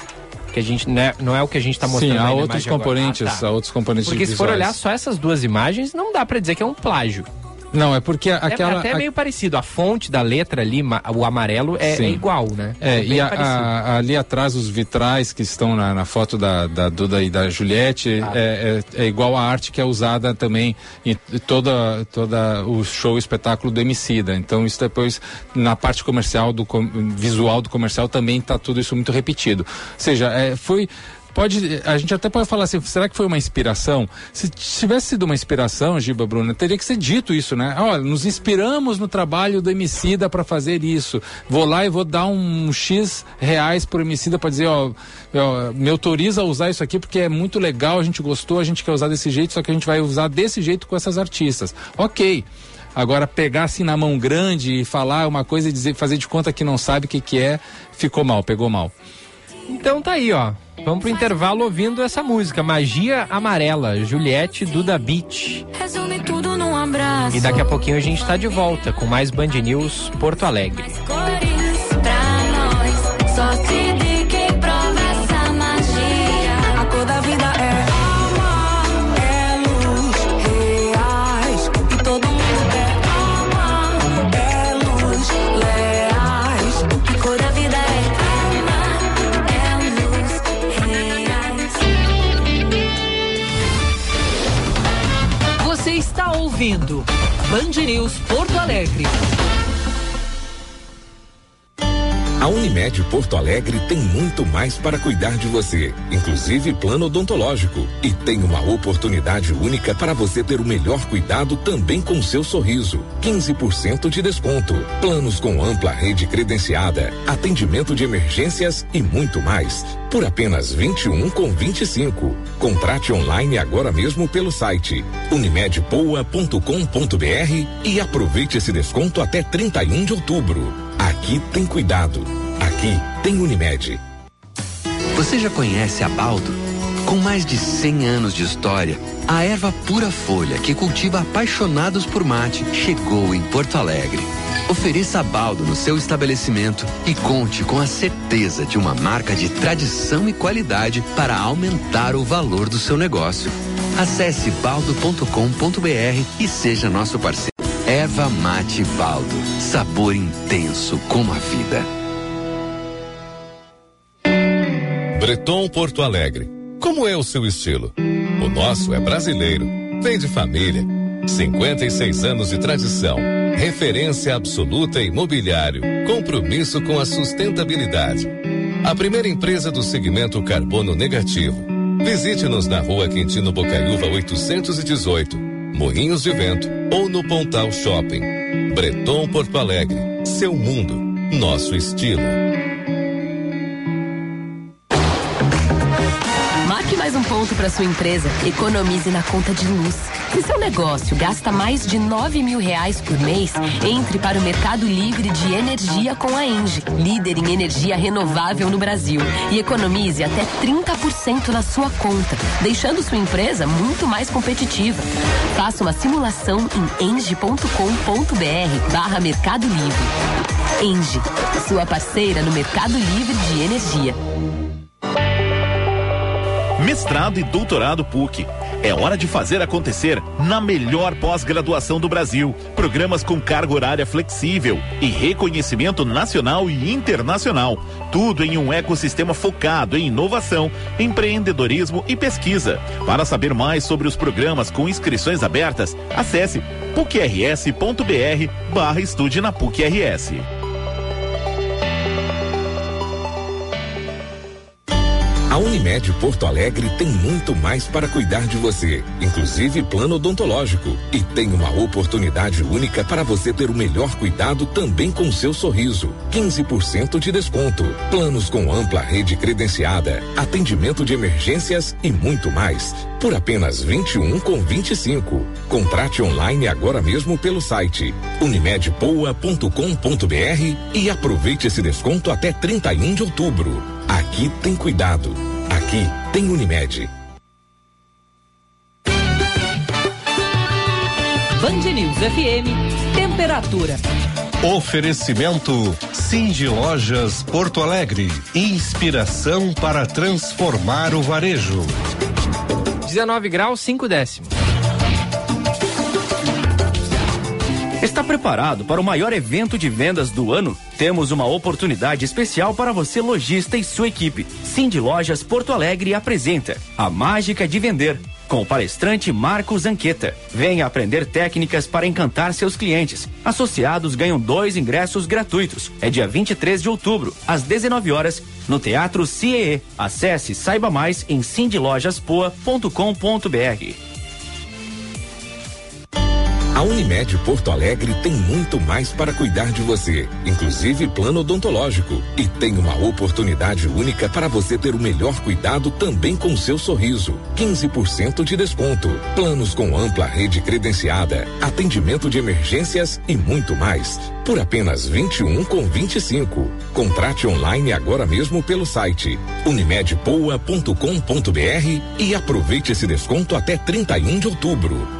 que a gente não é, não é o que a gente está mostrando. Sim, há outros componentes, ah, tá. há outros componentes. Porque se for olhar só essas duas imagens, não dá para dizer que é um plágio. Não, é porque aquela. É até a... meio parecido. A fonte da letra ali, o amarelo, é, é igual, né? É, é e a, a, ali atrás os vitrais que estão na, na foto da, da Duda e da Juliette ah. é, é, é, igual a arte que é usada também em toda, toda o show espetáculo do Emicida. Então, isso depois, na parte comercial, do visual do comercial, também está tudo isso muito repetido. Ou seja, é, foi pode, a gente até pode falar assim, será que foi uma inspiração? Se tivesse sido uma inspiração, Giba Bruna, teria que ser dito isso, né? Olha, nos inspiramos no trabalho do Emicida para fazer isso. Vou lá e vou dar um X reais pro Emicida para dizer, ó, ó, me autoriza a usar isso aqui porque é muito legal, a gente gostou, a gente quer usar desse jeito, só que a gente vai usar desse jeito com essas artistas. Ok. Agora, pegar assim na mão grande e falar uma coisa e dizer, fazer de conta que não sabe o que, que é, ficou mal, pegou mal. Então tá aí, ó. Vamos pro intervalo ouvindo essa música, Magia Amarela, Juliette Duda Beach. Resume tudo num abraço. E daqui a pouquinho a gente tá de volta com mais Band News Porto Alegre. Cores pra nós, Band News Porto Alegre. A Unimed Porto Alegre tem muito mais para cuidar de você, inclusive plano odontológico. E tem uma oportunidade única para você ter o melhor cuidado também com seu sorriso. 15% de desconto. Planos com ampla rede credenciada, atendimento de emergências e muito mais. Por apenas 21 com 25. Contrate online agora mesmo pelo site unimedpoa.com.br e aproveite esse desconto até 31 de outubro. Aqui tem cuidado. Aqui tem Unimed. Você já conhece a Baldo? Com mais de 100 anos de história, a erva pura folha que cultiva apaixonados por mate chegou em Porto Alegre. Ofereça a Baldo no seu estabelecimento e conte com a certeza de uma marca de tradição e qualidade para aumentar o valor do seu negócio. Acesse baldo.com.br e seja nosso parceiro. Erva Mate Baldo. Sabor intenso como a vida. Breton Porto Alegre. Como é o seu estilo? O nosso é brasileiro. Vem de família. 56 anos de tradição. Referência absoluta em. Compromisso com a sustentabilidade. A primeira empresa do segmento carbono negativo. Visite-nos na rua Quintino Bocaiúva 818 Morrinhos de Vento ou no Pontal Shopping. Breton Porto Alegre. Seu mundo. Nosso estilo. Ponto para sua empresa. Economize na conta de luz. Se seu negócio gasta mais de 9 mil reais por mês, entre para o Mercado Livre de Energia com a Engie, líder em energia renovável no Brasil. E economize até 30% na sua conta, deixando sua empresa muito mais competitiva. Faça uma simulação em engie.com.br barra Mercado Livre. Engie, sua parceira no Mercado Livre de Energia. Mestrado e doutorado PUC. É hora de fazer acontecer na melhor pós-graduação do Brasil. Programas com carga horária flexível e reconhecimento nacional e internacional. Tudo em um ecossistema focado em inovação, empreendedorismo e pesquisa. Para saber mais sobre os programas com inscrições abertas, acesse pucrs.br barra estude na PUC-RS. Unimed Porto Alegre tem muito mais para cuidar de você, inclusive plano odontológico. E tem uma oportunidade única para você ter o melhor cuidado também com seu sorriso. 15% de desconto. Planos com ampla rede credenciada, atendimento de emergências e muito mais. Por apenas 21 com 25. Contrate online agora mesmo pelo site unimedpoa.com.br e aproveite esse desconto até 31 de outubro. Aqui tem cuidado. Aqui tem Unimed. Band News FM, temperatura. Oferecimento Cindy Lojas Porto Alegre. Inspiração para transformar o varejo. 19 graus, 5 décimos. Está preparado para o maior evento de vendas do ano? Temos uma oportunidade especial para você, lojista e sua equipe. Cindy Lojas Porto Alegre apresenta A Mágica de Vender. Com o palestrante Marcos Anqueta. Venha aprender técnicas para encantar seus clientes. Associados ganham dois ingressos gratuitos. É dia 23 de outubro, às 19 horas, no Teatro CIE. Acesse saiba mais em cindylojaspoa.com.br. A Unimed Porto Alegre tem muito mais para cuidar de você, inclusive plano odontológico. E tem uma oportunidade única para você ter o melhor cuidado também com seu sorriso. 15% de desconto. Planos com ampla rede credenciada, atendimento de emergências e muito mais. Por apenas 21 com 25. Contrate online agora mesmo pelo site unimedpoa.com.br e aproveite esse desconto até 31 de outubro.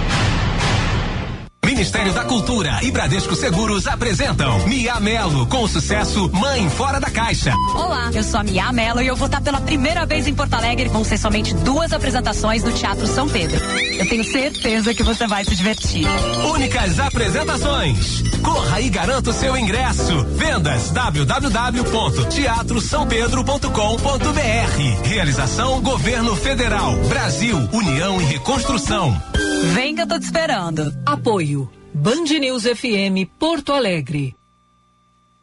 Ministério da Cultura e Bradesco Seguros apresentam Mia Melo com o sucesso Mãe Fora da Caixa. Olá, eu sou a Mia Mello e eu vou estar pela primeira vez em Porto Alegre. Vão ser somente duas apresentações no Teatro São Pedro. Eu tenho certeza que você vai se divertir. Únicas apresentações. Corra e garanta o seu ingresso. Vendas www.teatrosampedro.com.br. Realização Governo Federal. Brasil, União e Reconstrução. Vem que eu tô te esperando. Apoio. Band News FM Porto Alegre.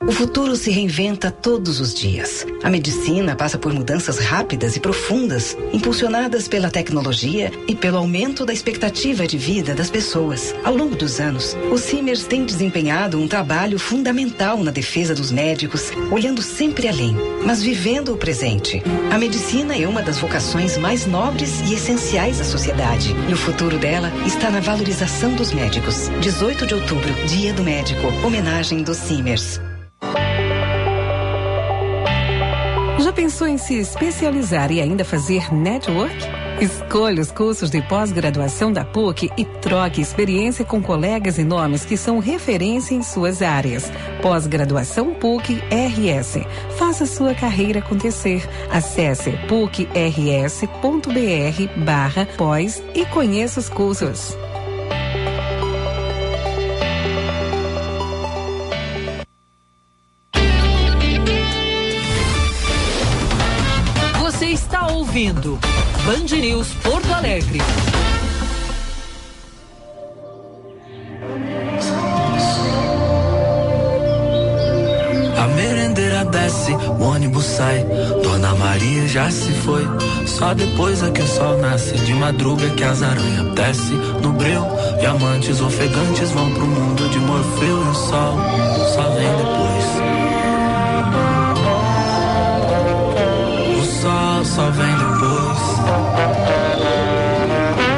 O futuro se reinventa todos os dias. A medicina passa por mudanças rápidas e profundas, impulsionadas pela tecnologia e pelo aumento da expectativa de vida das pessoas. Ao longo dos anos, o Simers tem desempenhado um trabalho fundamental na defesa dos médicos, olhando sempre além, mas vivendo o presente. A medicina é uma das vocações mais nobres e essenciais da sociedade, e o futuro dela está na valorização dos médicos. 18 de outubro, Dia do Médico, homenagem dos Simers. Já pensou em se especializar e ainda fazer network? Escolha os cursos de pós-graduação da PUC e troque experiência com colegas e nomes que são referência em suas áreas. Pós-graduação PUC RS. Faça sua carreira acontecer. Acesse pucrs.br barra pós e conheça os cursos. Ouvindo Band News Porto Alegre. A merendeira desce, o ônibus sai. Dona Maria já se foi. Só depois é que o sol nasce. De madruga é que as aranhas desce no breu. Diamantes ofegantes vão pro mundo de Morfeu e o sol só vem depois. Só vem depois.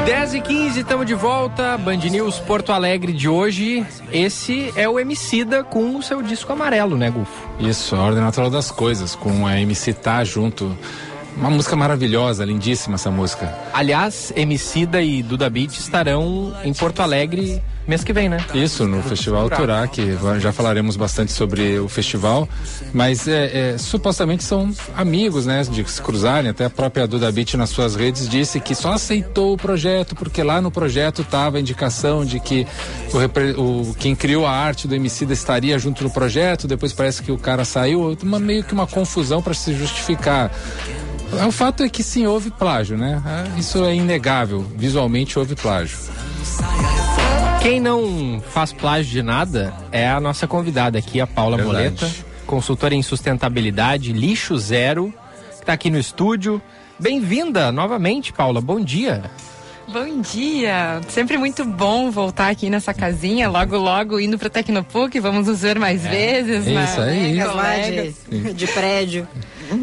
10 e 15, estamos de volta. Band News Porto Alegre de hoje. Esse é o Emicida com o seu disco amarelo, né, Gufo? Isso, a ordem natural das coisas, com a MC Tá junto. Uma música maravilhosa, lindíssima essa música. Aliás, Emicida e Duda Beat estarão em Porto Alegre mês que vem, né? Isso, no Festival Turá, que já falaremos bastante sobre o festival, mas é, é, supostamente são amigos, né, de se cruzarem, até a própria Duda Beat nas suas redes disse que só aceitou o projeto porque lá no projeto estava a indicação de que o, o- quem criou a arte do Emicida estaria junto no projeto, depois parece que o cara saiu, uma, meio que uma confusão para se justificar. O fato é que sim, houve plágio, né? Ah, Isso é inegável. Visualmente houve plágio. Quem não faz plágio de nada é a nossa convidada aqui, a Paula Verdade. Moleta, consultora em sustentabilidade, lixo zero, que está aqui no estúdio. Bem-vinda novamente, Paula. Bom dia. Bom dia! Sempre muito bom voltar aqui nessa casinha, logo logo indo para Tecnopuc, vamos nos ver mais vezes, né? Isso aí. Lá Colegas. de, de prédio.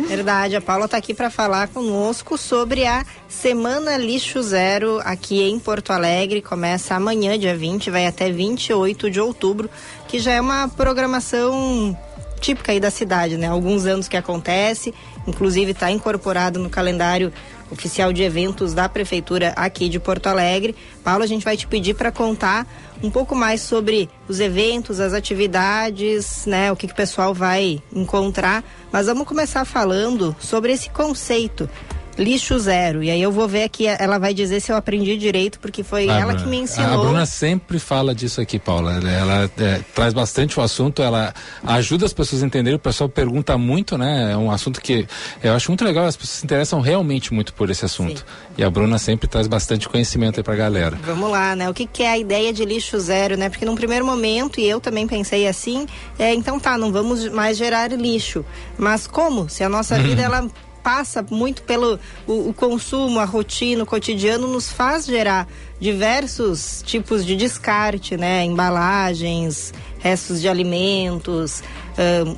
Verdade, a Paula está aqui para falar conosco sobre a Semana Lixo Zero aqui em Porto Alegre. Começa amanhã, dia 20, vai até 28 de outubro, que já é uma programação típica aí da cidade, né? Alguns anos que acontece, inclusive está incorporado no calendário oficial de eventos da prefeitura aqui de Porto Alegre. Paulo, a gente vai te pedir para contar um pouco mais sobre os eventos, as atividades, né, o que, que o pessoal vai encontrar. Mas vamos começar falando sobre esse conceito lixo zero. E aí eu vou ver aqui, ela vai dizer se eu aprendi direito, porque foi Ah, ela Bruna. que me A ensinou. Bruna sempre fala disso aqui, Paula. Ela, ela, é, traz bastante o assunto, ela ajuda as pessoas a entenderem. O pessoal pergunta muito, né? É um assunto que eu acho muito legal. As pessoas se interessam realmente muito por esse assunto. E a Bruna sempre traz bastante conhecimento aí pra galera. Vamos lá, né? O que, que é a ideia de lixo zero, né? Porque num primeiro momento, e eu também pensei assim, é, então tá, não vamos mais gerar lixo. Mas como? Se a nossa vida, ela passa muito pelo o, o consumo, a rotina, o cotidiano nos faz gerar diversos tipos de descarte, né? Embalagens, restos de alimentos,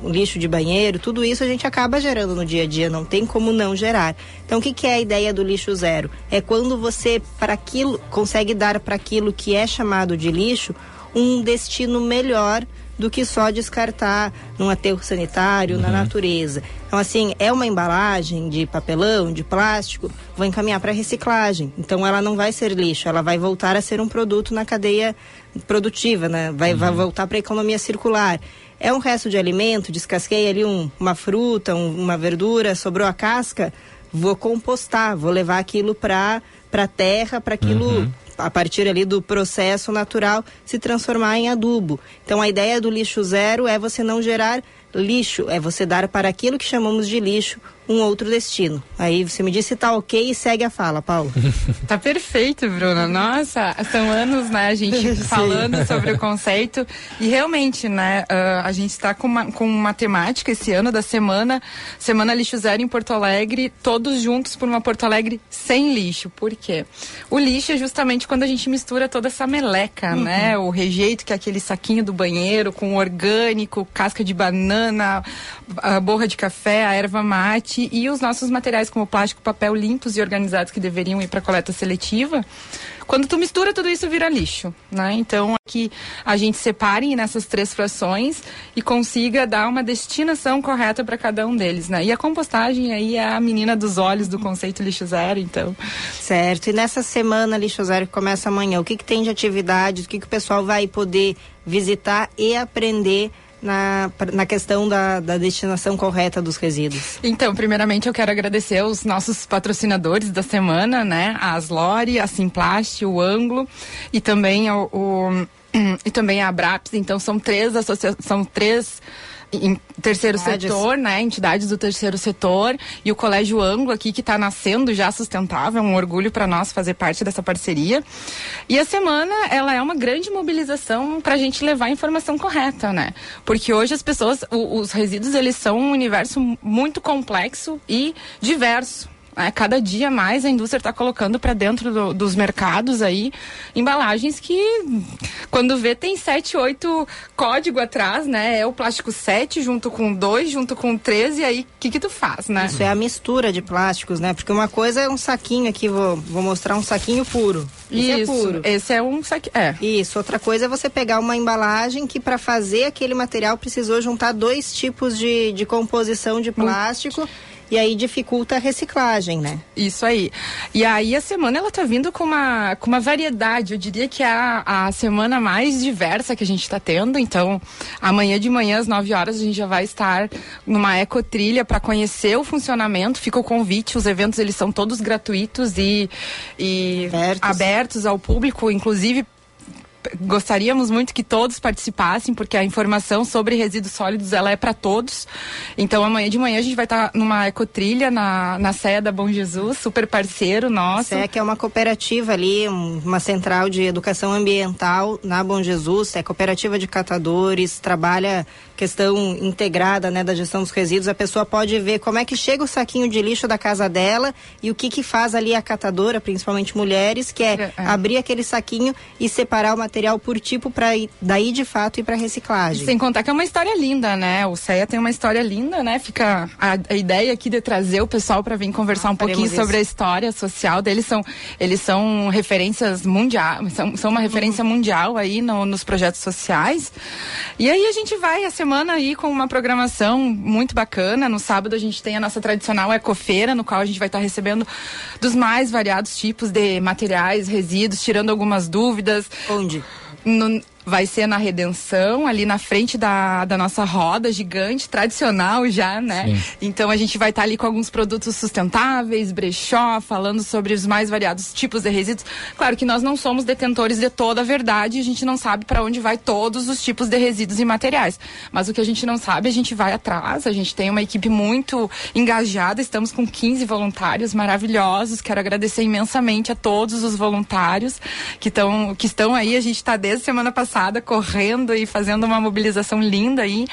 lixo de banheiro, tudo isso a gente acaba gerando no dia a dia, não tem como não gerar. Então, o que, que é a ideia do lixo zero? É quando você, para aquilo, consegue dar para aquilo que é chamado de lixo um destino melhor do que só descartar num aterro sanitário, uhum. na natureza. Então, assim, é uma embalagem de papelão, de plástico, vou encaminhar para reciclagem. Então, ela não vai ser lixo, ela vai voltar a ser um produto na cadeia produtiva, né? Vai, uhum. vai voltar para a economia circular. É um resto de alimento, descasquei ali um, uma fruta, um, uma verdura, sobrou a casca, vou compostar, vou levar aquilo para para terra, para aquilo uhum a partir ali do processo natural, se transformar em adubo. Então a ideia do lixo zero é você não gerar lixo, é você dar para aquilo que chamamos de lixo um outro destino. Aí você me disse se tá ok e segue a fala, Paulo. [laughs] tá perfeito, Bruna. Nossa, são anos, né, a gente [laughs] falando sobre o conceito e realmente, né, uh, a gente está com uma, com uma temática esse ano da semana, Semana Lixo Zero em Porto Alegre, todos juntos por uma Porto Alegre sem lixo. Por quê? O lixo é justamente quando a gente mistura toda essa meleca, uhum. né, o rejeito que é aquele saquinho do banheiro com orgânico, casca de banana, a borra de café, a erva mate e os nossos materiais como plástico, papel limpos e organizados que deveriam ir para coleta seletiva, quando tu mistura tudo isso vira lixo, né? Então que a gente separe nessas três frações e consiga dar uma destinação correta para cada um deles, né? E a compostagem aí é a menina dos olhos do conceito lixo zero, então. Certo. E nessa semana lixo zero que começa amanhã, o que que tem de atividade, o que que o pessoal vai poder visitar e aprender na, na questão da, da destinação correta dos resíduos? Então, primeiramente eu quero agradecer aos nossos patrocinadores da semana, né? A Aslore, a Simplast, o Anglo e também o, o [clears throat] e também a Abraps. Então são três associações, são três em terceiro Entidades. setor, né? Entidades do terceiro setor e o Colégio Anglo aqui que está nascendo já sustentável, é um orgulho para nós fazer parte dessa parceria. E a semana ela é uma grande mobilização para a gente levar a informação correta, né? Porque hoje as pessoas, o, os resíduos eles são um universo muito complexo e diverso. É, cada dia mais a indústria está colocando para dentro do, dos mercados aí embalagens que quando vê tem 7, 8 código atrás, né? É o plástico 7 junto com 2, junto com 13 e aí o que que tu faz, né? Isso é a mistura de plásticos, né? Porque uma coisa é um saquinho aqui, vou, vou mostrar um saquinho puro. Esse é Isso, é puro. Esse é um saquinho, é. Isso, outra coisa é você pegar uma embalagem que para fazer aquele material precisou juntar dois tipos de, de composição de plástico. E aí dificulta a reciclagem, né? Isso aí. E aí a semana ela tá vindo com uma, com uma variedade, eu diria que é a, a semana mais diversa que a gente está tendo, então amanhã de manhã às 9 horas a gente já vai estar numa ecotrilha para conhecer o funcionamento, fica o convite, os eventos eles são todos gratuitos e, e abertos. abertos ao público, inclusive gostaríamos muito que todos participassem, porque a informação sobre resíduos sólidos ela é para todos. Então amanhã de manhã a gente vai estar tá numa ecotrilha na, na Sé da Bom Jesus, super parceiro nosso. Sé que é uma cooperativa ali, uma central de educação ambiental na Bom Jesus, é cooperativa de catadores, trabalha questão integrada né, da gestão dos resíduos, a pessoa pode ver como é que chega o saquinho de lixo da casa dela e o que que faz ali a catadora, principalmente mulheres, que é, é. abrir aquele saquinho e separar o material por tipo para daí de fato ir para reciclagem. Sem contar que é uma história linda, né? O CEA tem uma história linda, né? Fica a, a ideia aqui de trazer o pessoal para vir conversar ah, um pouquinho isso. sobre a história social deles são eles são referências mundiais, são, são uma referência uhum. mundial aí no, nos projetos sociais. E aí a gente vai a semana semana aí com uma programação muito bacana. No sábado a gente tem a nossa tradicional ecofeira, no qual a gente vai estar recebendo dos mais variados tipos de materiais, resíduos, tirando algumas dúvidas. Onde? No, vai ser na Redenção, ali na frente da, da nossa roda gigante, tradicional já, né? Sim. Então a gente vai estar tá ali com alguns produtos sustentáveis, brechó, falando sobre os mais variados tipos de resíduos. Claro que nós não somos detentores de toda a verdade, a gente não sabe para onde vai todos os tipos de resíduos e materiais. Mas o que a gente não sabe, a gente vai atrás, a gente tem uma equipe muito engajada, estamos com 15 voluntários maravilhosos. Quero agradecer imensamente a todos os voluntários que, estão que estão aí, a gente está desde semana passada correndo e fazendo uma mobilização linda aí.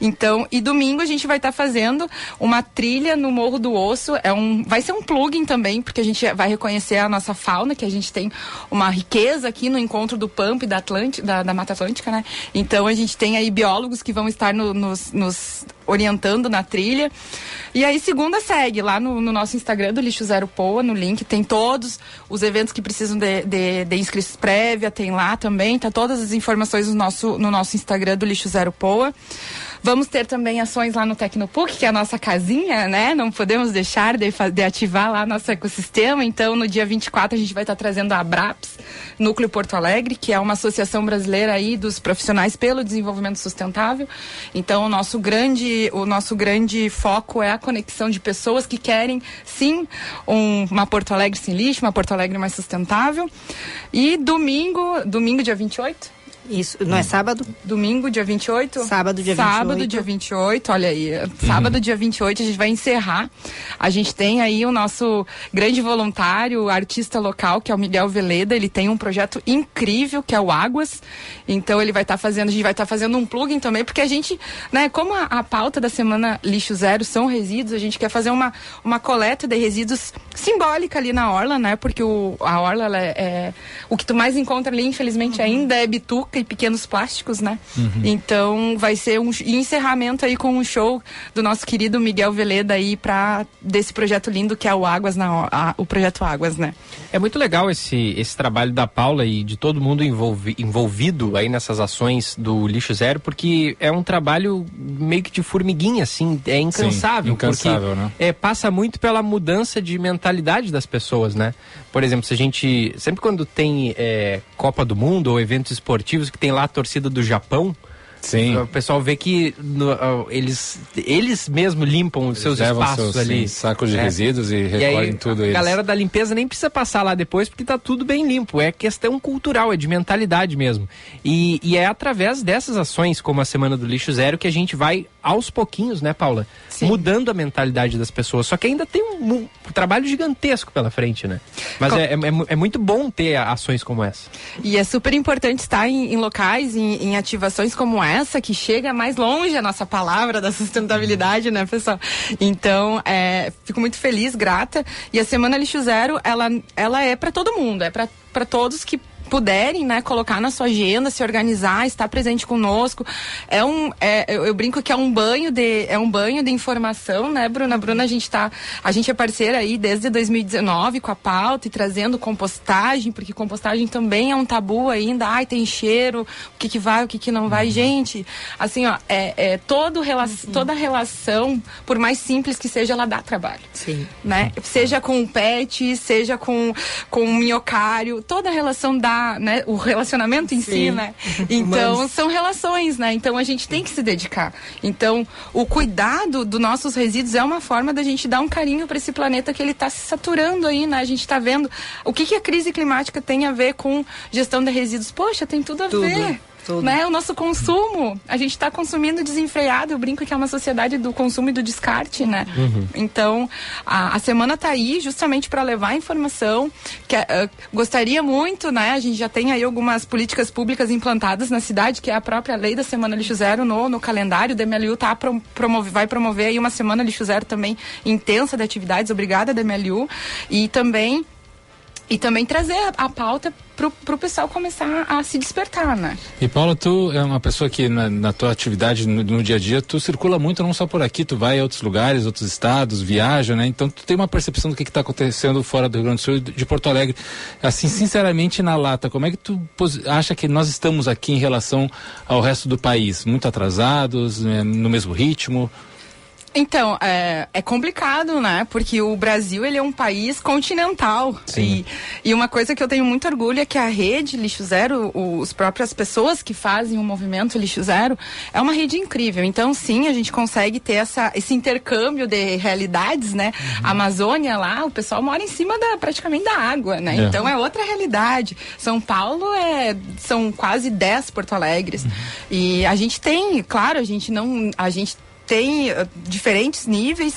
Então, e domingo a gente vai estar tá fazendo uma trilha no Morro do Osso. É um, vai ser um plugin também, porque a gente vai reconhecer a nossa fauna, que a gente tem uma riqueza aqui no encontro do Pampa e da, Atlântica, da, da Mata Atlântica, né? Então a gente tem aí biólogos que vão estar no, nos, nos orientando na trilha. E aí, segunda segue lá no, no, nosso Instagram do Lixo Zero Poa, no link, tem todos os eventos que precisam de, de, de inscrições prévia, tem lá também, tá todas as informações no nosso, no nosso Instagram do Lixo Zero Poa. Vamos ter também ações lá no Tecnopuc, que é a nossa casinha, né? Não podemos deixar de, de ativar lá nosso ecossistema. Então, no dia 24, a gente vai estar trazendo a Abraps, Núcleo Porto Alegre, que é uma associação brasileira aí dos profissionais pelo desenvolvimento sustentável. Então, o nosso grande, o nosso grande foco é a conexão de pessoas que querem, sim, um, uma Porto Alegre sem lixo, uma Porto Alegre mais sustentável. E domingo, domingo dia 28, isso, não é sábado? Domingo, dia 28? Sábado, dia 28. Sábado, dia 28, olha aí. Sábado, uhum. dia 28, a gente vai encerrar. A gente tem aí o nosso grande voluntário, artista local, que é o Miguel Veleda. Ele tem um projeto incrível, que é o Águas. Então, ele vai estar tá fazendo, a gente vai estar tá fazendo um plugin também, porque a gente, né, como a, a, pauta da semana Lixo Zero são resíduos, a gente quer fazer uma, uma coleta de resíduos simbólica ali na Orla, né? Porque o, a Orla, é, é, o que tu mais encontra ali, infelizmente, uhum. ainda é bituca e pequenos plásticos, né? Uhum. Então vai ser um encerramento aí com um show do nosso querido Miguel Veleda aí para desse projeto lindo que é o Águas na a, o projeto Águas, né? É muito legal esse esse trabalho da Paula e de todo mundo envolvi, envolvido aí nessas ações do lixo zero, porque é um trabalho meio que de formiguinha assim, é incansável, Sim, incansável, porque né? é, passa muito pela mudança de mentalidade das pessoas, né? Por exemplo, se a gente sempre quando tem é, Copa do Mundo ou eventos esportivos que tem lá a torcida do Japão. Sim. O pessoal vê que no, uh, eles, eles mesmo limpam os seus espaços seus, ali. Sim, sacos de é. resíduos e recolhem tudo a eles. A galera da limpeza nem precisa passar lá depois porque tá tudo bem limpo. É questão cultural, é de mentalidade mesmo. E, e é através dessas ações, como a Semana do Lixo Zero, que a gente vai aos pouquinhos, né, Paula? Sim. Mudando a mentalidade das pessoas. Só que ainda tem um, um trabalho gigantesco pela frente, né? Mas é, é, é, muito bom ter ações como essa. E é super importante estar em, em locais, em, em ativações como essa essa que chega mais longe a nossa palavra da sustentabilidade, né, pessoal? Então, é, fico muito feliz, grata. E a Semana Lixo Zero, ela, ela é para todo mundo, é para todos que puderem, né, colocar na sua agenda, se organizar, estar presente conosco. É um, é, eu, eu, brinco que é um banho de, é um banho de informação, né, Bruna? Bruna, a gente tá, a gente é parceira aí desde 2019 com a pauta e trazendo compostagem, porque compostagem também é um tabu ainda. Ai, tem cheiro, o que que vai, o que que não vai. Uhum. Gente, assim, ó, é, é todo rela uhum. toda relação, por mais simples que seja, ela dá trabalho. Sim. Né? Seja com o pet, seja com, com o minhocário, toda relação dá né, o relacionamento em Sim. si, né? Então, Mas... são relações, né? Então, a gente tem que se dedicar. Então, o cuidado dos nossos resíduos é uma forma da gente dar um carinho para esse planeta que ele está se saturando aí, né? A gente está vendo o que, que a crise climática tem a ver com gestão de resíduos. Poxa, tem tudo a tudo. ver. Tudo. Né? O nosso consumo, a gente está consumindo desenfreado. Eu brinco que é uma sociedade do consumo e do descarte, né? Uhum. Então, a, a semana está aí justamente para levar informação. Que uh, gostaria muito, né? A gente já tem aí algumas políticas públicas implantadas na cidade, que é a própria lei da Semana Lixo Zero no, no calendário. O DMLU tá promove, vai promover aí uma Semana Lixo Zero também intensa de atividades. Obrigada, DMLU. E também e também trazer a pauta para o pessoal começar a se despertar, né? E Paula, tu é uma pessoa que na, na tua atividade no, no, dia a dia, tu circula muito não só por aqui, tu vai a outros lugares, outros estados, viaja, né? Então tu tem uma percepção do que está acontecendo fora do Rio Grande do Sul de Porto Alegre. Assim, sinceramente, na lata, como é que tu acha que nós estamos aqui em relação ao resto do país? Muito atrasados, né? no mesmo ritmo? Então, é, é, complicado, né? Porque o Brasil, ele é um país continental. Sim. E, e uma coisa que eu tenho muito orgulho é que a rede Lixo Zero, os próprias pessoas que fazem o movimento Lixo Zero, é uma rede incrível. Então, sim, a gente consegue ter essa, esse intercâmbio de realidades, né? Uhum. A Amazônia lá, o pessoal mora em cima da, praticamente da água, né? É. Então, é outra realidade. São Paulo é, são quase 10 Porto Alegres. Uhum. E a gente tem, claro, a gente não, a gente tem uh, diferentes níveis.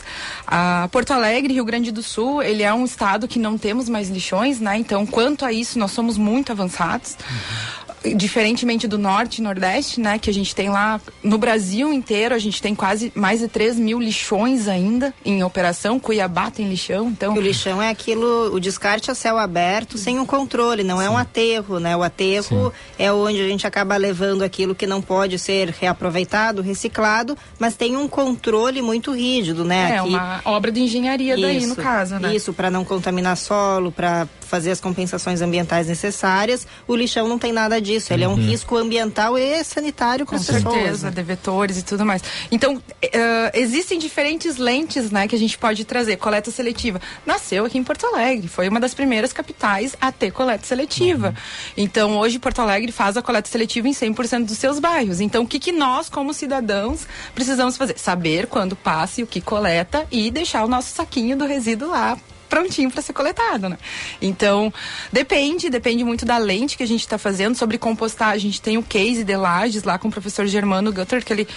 Uh, Porto Alegre, Rio Grande do Sul, ele é um estado que não temos mais lixões, né? Então, quanto a isso, nós somos muito avançados. Uhum. Diferentemente do norte e nordeste, né, que a gente tem lá no Brasil inteiro, a gente tem quase mais de 3 mil lixões ainda em operação. Cuiabá tem lixão, então. O lixão é aquilo, o descarte a céu aberto, sem um controle, não é um aterro, né? O aterro é onde a gente acaba levando aquilo que não pode ser reaproveitado, reciclado, mas tem um controle muito rígido, né? É Aqui- uma obra de engenharia daí, no Isso, caso, né? Isso, para não contaminar solo, para fazer as compensações ambientais necessárias. O lixão não tem nada disso. Ele é um Uhum. risco ambiental e sanitário para Com as pessoas. certeza, né? devetores e tudo mais. Então, eh, existem diferentes lentes, né, que a gente pode trazer. Coleta seletiva nasceu aqui em Porto Alegre, foi uma das primeiras capitais a ter coleta seletiva. Então, hoje Porto Alegre faz a coleta seletiva em 100% dos seus bairros. Então, o que que nós, como cidadãos, precisamos fazer? Saber quando passa e o que coleta e deixar o nosso saquinho do resíduo lá prontinho para ser coletado, né? Então, depende, depende muito da lente que a gente está fazendo. Sobre compostagem, a gente tem o case de Lages lá com o professor Germano Gutter, que ele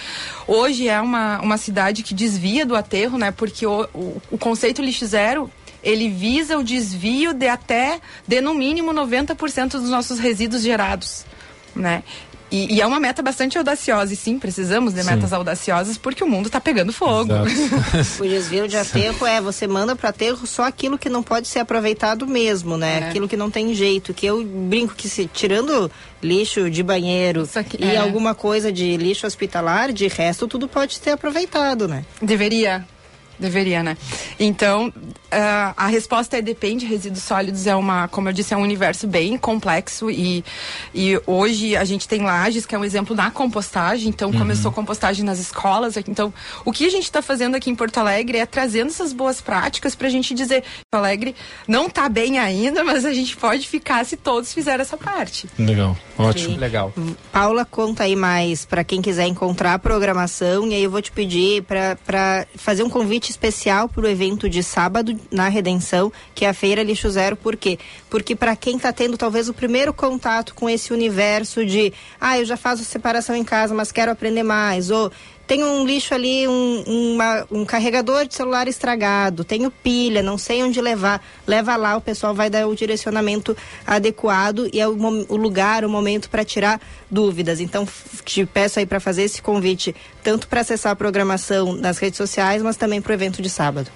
hoje é uma, uma cidade que desvia do aterro, né? Porque o, o, o conceito lixo zero ele visa o desvio de até, de no mínimo 90% dos nossos resíduos gerados, né? E, e é uma meta bastante audaciosa, e sim, precisamos de Sim. metas audaciosas porque o mundo está pegando fogo. [laughs] O desvio de aterro é você manda para aterro só aquilo que não pode ser aproveitado mesmo, né? É. Aquilo que não tem jeito. Que eu brinco que se tirando lixo de banheiro e é. alguma coisa de lixo hospitalar, de resto tudo pode ser aproveitado, né? Deveria. Deveria, né? Então, ah, a resposta é depende. Resíduos sólidos é uma, como eu disse, é um universo bem complexo e, e hoje a gente tem Lages, que é um exemplo na compostagem. Então, começou compostagem nas escolas. Então, o que a gente está fazendo aqui em Porto Alegre é trazendo essas boas práticas para a gente dizer Porto Alegre não está bem ainda, mas a gente pode ficar se todos fizerem essa parte. Legal, ótimo. Sim. Legal. Paula, conta aí mais para quem quiser encontrar a programação e aí eu vou te pedir para fazer um convite especial para o evento de sábado na Redenção, que é a Feira Lixo Zero. Por quê? Porque para quem está tendo talvez o primeiro contato com esse universo de, ah, eu já faço separação em casa, mas quero aprender mais, ou tem um lixo ali, um, uma- um carregador de celular estragado, tenho pilha, não sei onde levar. Leva lá, o pessoal vai dar o direcionamento adequado e é o, o lugar, o momento para tirar dúvidas. Então, te peço aí para fazer esse convite, tanto para acessar a programação nas redes sociais, mas também para o evento de sábado.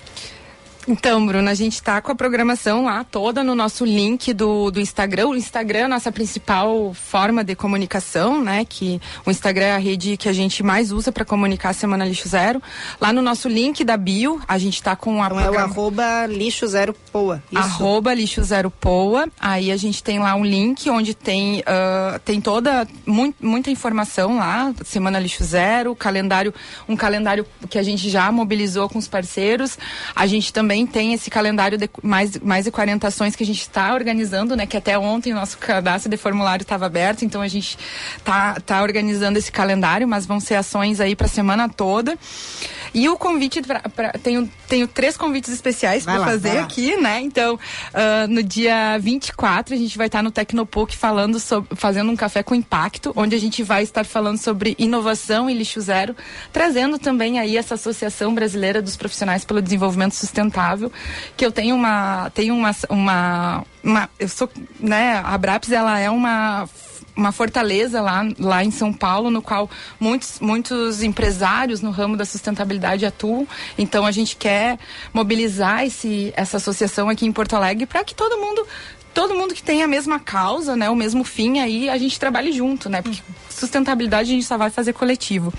Então, Bruna, a gente está com a programação lá toda no nosso link do, do Instagram. O Instagram é a nossa principal forma de comunicação, né? Que o Instagram é a rede que a gente mais usa para comunicar a Semana Lixo Zero. Lá no nosso link da bio, a gente está com a Então é o programa- arroba lixo zero poa. Isso. Arroba lixo zero poa. Aí a gente tem lá um link onde tem, ah, tem toda mui- muita informação lá, Semana Lixo Zero, calendário, um calendário que a gente já mobilizou com os parceiros. A gente também tem esse calendário de mais, mais de 40 ações que a gente está organizando, né? Que até ontem nosso cadastro de formulário estava aberto, então a gente tá, tá organizando esse calendário, mas vão ser ações aí para a semana toda. E o convite pra, pra- tenho, tenho três convites especiais para fazer aqui, né? Então, ah, no dia 24, a gente vai estar no Tecnopuc falando sobre, fazendo um café com impacto, onde a gente vai estar falando sobre inovação e lixo zero, trazendo também aí essa Associação Brasileira dos Profissionais pelo Desenvolvimento Sustentável, que eu tenho uma, tenho uma, uma, uma eu sou, né, a Braps, ela é uma uma fortaleza lá, lá em São Paulo, no qual muitos, muitos empresários no ramo da sustentabilidade atuam. Então a gente quer mobilizar esse, essa associação aqui em Porto Alegre para que todo mundo todo mundo que tem a mesma causa, né, o mesmo fim aí, a gente trabalhe junto, né? Porque sustentabilidade a gente só vai fazer coletivo.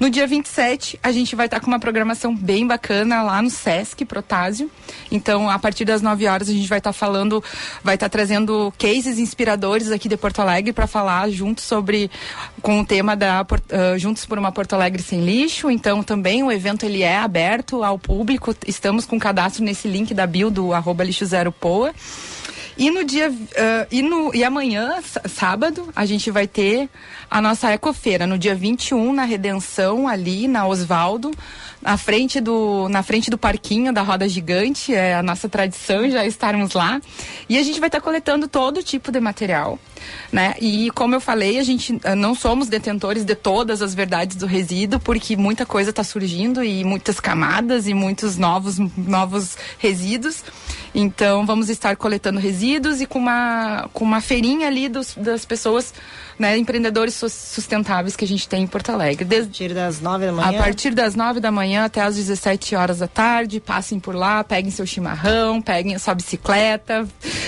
No dia 27, a gente vai estar com uma programação bem bacana lá no SESC Protásio. Então, a partir das 9 horas a gente vai estar falando, vai estar trazendo cases inspiradores aqui de Porto Alegre para falar junto sobre com o tema da ah, Juntos por uma Porto Alegre sem lixo. Então, também o evento ele é aberto ao público. Estamos com cadastro nesse link da bio do arroba lixo zero poa. E no dia ah, e, no, e amanhã, sábado, a gente vai ter a nossa ecofeira no dia 21 na Redenção ali na Osvaldo, na frente do na frente do parquinho da Roda Gigante, é a nossa tradição já estarmos lá. E a gente vai estar coletando todo tipo de material, né? E como eu falei, a gente ah, não somos detentores de todas as verdades do resíduo, porque muita coisa está surgindo e muitas camadas e muitos novos novos resíduos. Então vamos estar coletando resíduos e com uma, com uma feirinha ali dos- das pessoas né, empreendedores sus- sustentáveis que a gente tem em Porto Alegre. Desde, a partir das 9 da A manhã? partir das 9 da manhã até as 17 horas da tarde, passem por lá, peguem seu chimarrão, peguem a sua bicicleta,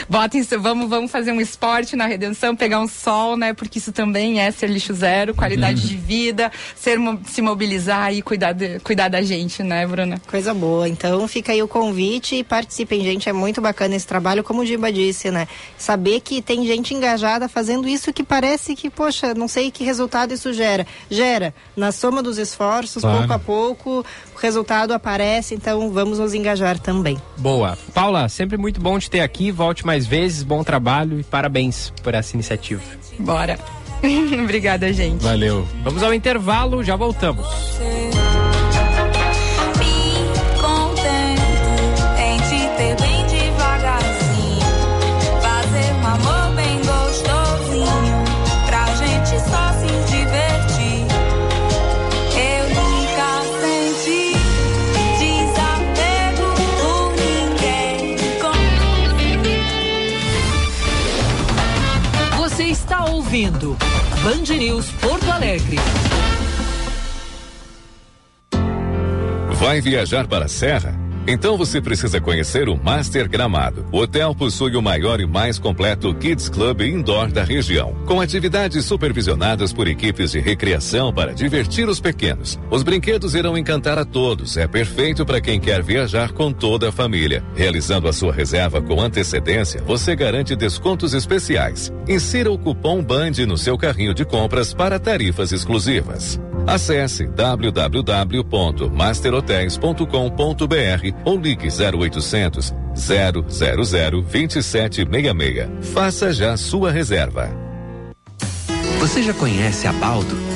botem seu, vamos, vamos fazer um esporte na redenção, pegar um sol, né? Porque isso também é ser lixo zero, qualidade Uhum. de vida, ser, se mobilizar e cuidar, de- cuidar da gente, né, Bruna? Coisa boa. Então fica aí o convite e participem, gente. É muito bacana esse trabalho, como o Giba disse, né? Saber que tem gente engajada fazendo isso que parece que, poxa, não sei que resultado isso gera. Gera na soma dos esforços, Claro. pouco a pouco, o resultado aparece, então vamos nos engajar também. Boa. Paula, sempre muito bom te ter aqui. Volte mais vezes. Bom trabalho e parabéns por essa iniciativa. Bora. [laughs] Obrigada, gente. Valeu. Vamos ao intervalo, já voltamos. Ouvindo Band News Porto Alegre. Vai viajar para a Serra? Então você precisa conhecer o Master Gramado. O hotel possui o maior e mais completo Kids Club Indoor da região, com atividades supervisionadas por equipes de recreação para divertir os pequenos. Os brinquedos irão encantar a todos. É perfeito para quem quer viajar com toda a família. Realizando a sua reserva com antecedência, você garante descontos especiais. Insira o cupom BAND no seu carrinho de compras para tarifas exclusivas. Acesse www.masterhotels.com.br ou ligue 0800 000 2766. Faça já sua reserva. Você já conhece a Baldo?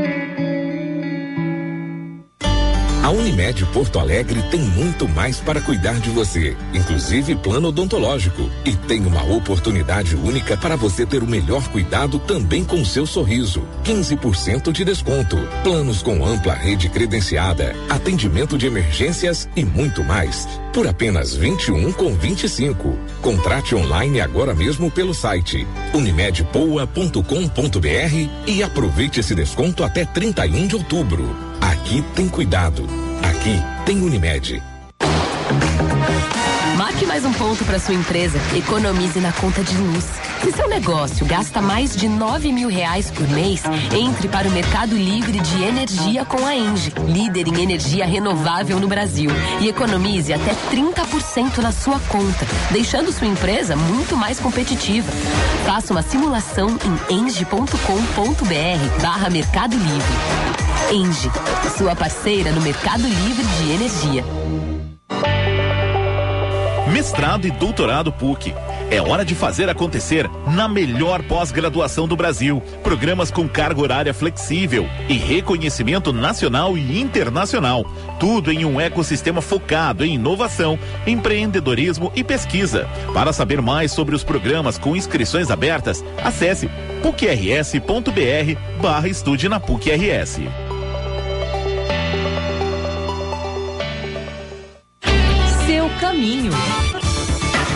A Unimed Porto Alegre tem muito mais para cuidar de você, inclusive plano odontológico. E tem uma oportunidade única para você ter o melhor cuidado também com seu sorriso. 15% de desconto. Planos com ampla rede credenciada, atendimento de emergências e muito mais. Por apenas 21 com 25. Contrate online agora mesmo pelo site unimedpoa.com.br e aproveite esse desconto até 31 de outubro. Aqui tem cuidado. Aqui tem Unimed. Marque mais um ponto para sua empresa. Economize na conta de luz. Se seu negócio gasta mais de 9 mil reais por mês, entre para o Mercado Livre de Energia com a Engie, líder em energia renovável no Brasil. E economize até 30% na sua conta, deixando sua empresa muito mais competitiva. Faça uma simulação em engie.com.br barra Mercado Livre. Engie, sua parceira no Mercado Livre de Energia. Mestrado e doutorado PUC. É hora de fazer acontecer na melhor pós-graduação do Brasil. Programas com carga horária flexível e reconhecimento nacional e internacional. Tudo em um ecossistema focado em inovação, empreendedorismo e pesquisa. Para saber mais sobre os programas com inscrições abertas, acesse pucrs.br barra estude na PUC-RS. Seu caminho.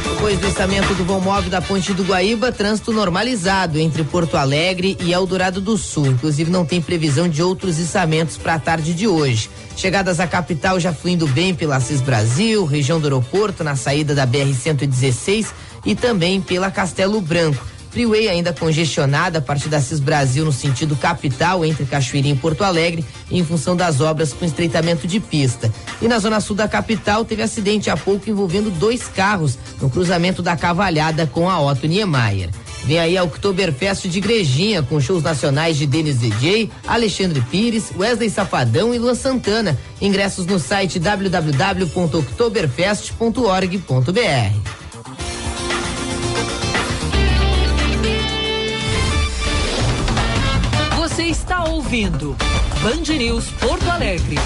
Depois do içamento do vão móvel da Ponte do Guaíba, trânsito normalizado entre Porto Alegre e Eldorado do Sul. Inclusive, não tem previsão de outros içamentos para a tarde de hoje. Chegadas à capital já fluindo bem pela Assis Brasil, região do aeroporto, na saída da BR-116 e também pela Castelo Branco. Freeway ainda congestionada a partir da CIS Brasil no sentido capital entre Cachoeirinha e Porto Alegre em função das obras com estreitamento de pista. E na zona sul da capital teve acidente há pouco envolvendo dois carros no cruzamento da Cavalhada com a Otto Niemeyer. Vem aí a Oktoberfest de Igrejinha, com shows nacionais de Denis DJ, Alexandre Pires, Wesley Safadão e Luan Santana. Ingressos no site www.oktoberfest.org.br. está ouvindo Band News Porto Alegre.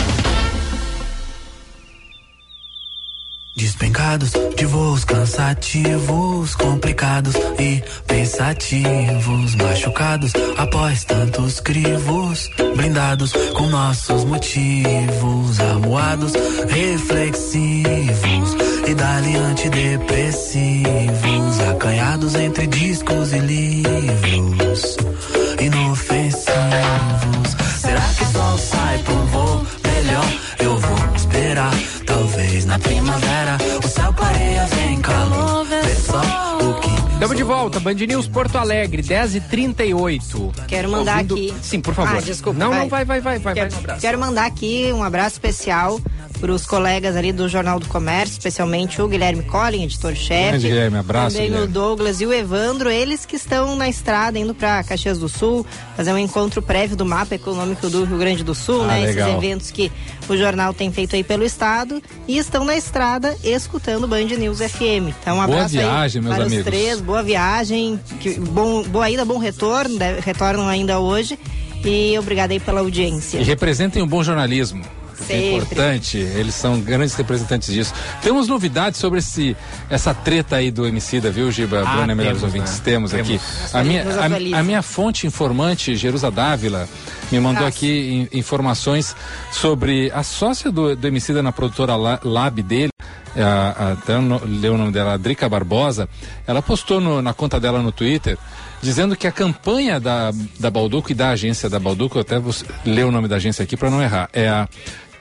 Despencados de voos cansativos, complicados e pensativos, machucados após tantos crivos, blindados com nossos motivos, amuados, reflexivos e dali antidepressivos, acanhados entre discos e livros, volta, Band News Porto Alegre, 10 e 38 Quero mandar Ouvindo- aqui. Sim, por favor. Ah, desculpa. Não, não, vai, vai, vai, vai. Quero, vai um quero mandar aqui um abraço especial para os colegas ali do Jornal do Comércio, especialmente o Guilherme Collin, editor-chefe. Guilherme, abraço, Também Guilherme. o Douglas e o Evandro, eles que estão na estrada indo para Caxias do Sul, fazer um encontro prévio do mapa econômico do Rio Grande do Sul, Ah, né? legal. Esses eventos que o jornal tem feito aí pelo estado e estão na estrada escutando Band News FM. Então, um Boa viagem, meus para amigos. os três, boa viagem, que, bom, boa ida, bom retorno, retornam ainda hoje. E obrigada aí pela audiência. E representem o bom jornalismo. Porque É Sempre. importante, eles são grandes representantes disso. Temos novidades sobre esse, essa treta aí do Emicida, viu, Giba? Ah, Bruna, melhores temos, ouvintes, né? temos, Temos. aqui. A minha, a, a minha fonte informante, Jerusa Dávila, me mandou aqui in- informações sobre a sócia do, do Emicida na produtora La- Lab dele, a, a, até leu o nome dela, Drica Barbosa, ela postou no- na conta dela no Twitter, dizendo que a campanha da, da Balduco e da agência da Balduco, eu até vou ler o nome da agência aqui para não errar, é a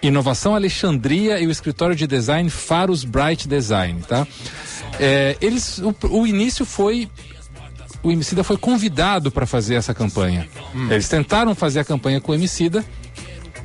Inovação Alexandria e o escritório de design Faros Bright Design, tá? É, eles, o, o início foi o Emicida foi convidado para fazer essa campanha. Eles tentaram fazer a campanha com o Emicida.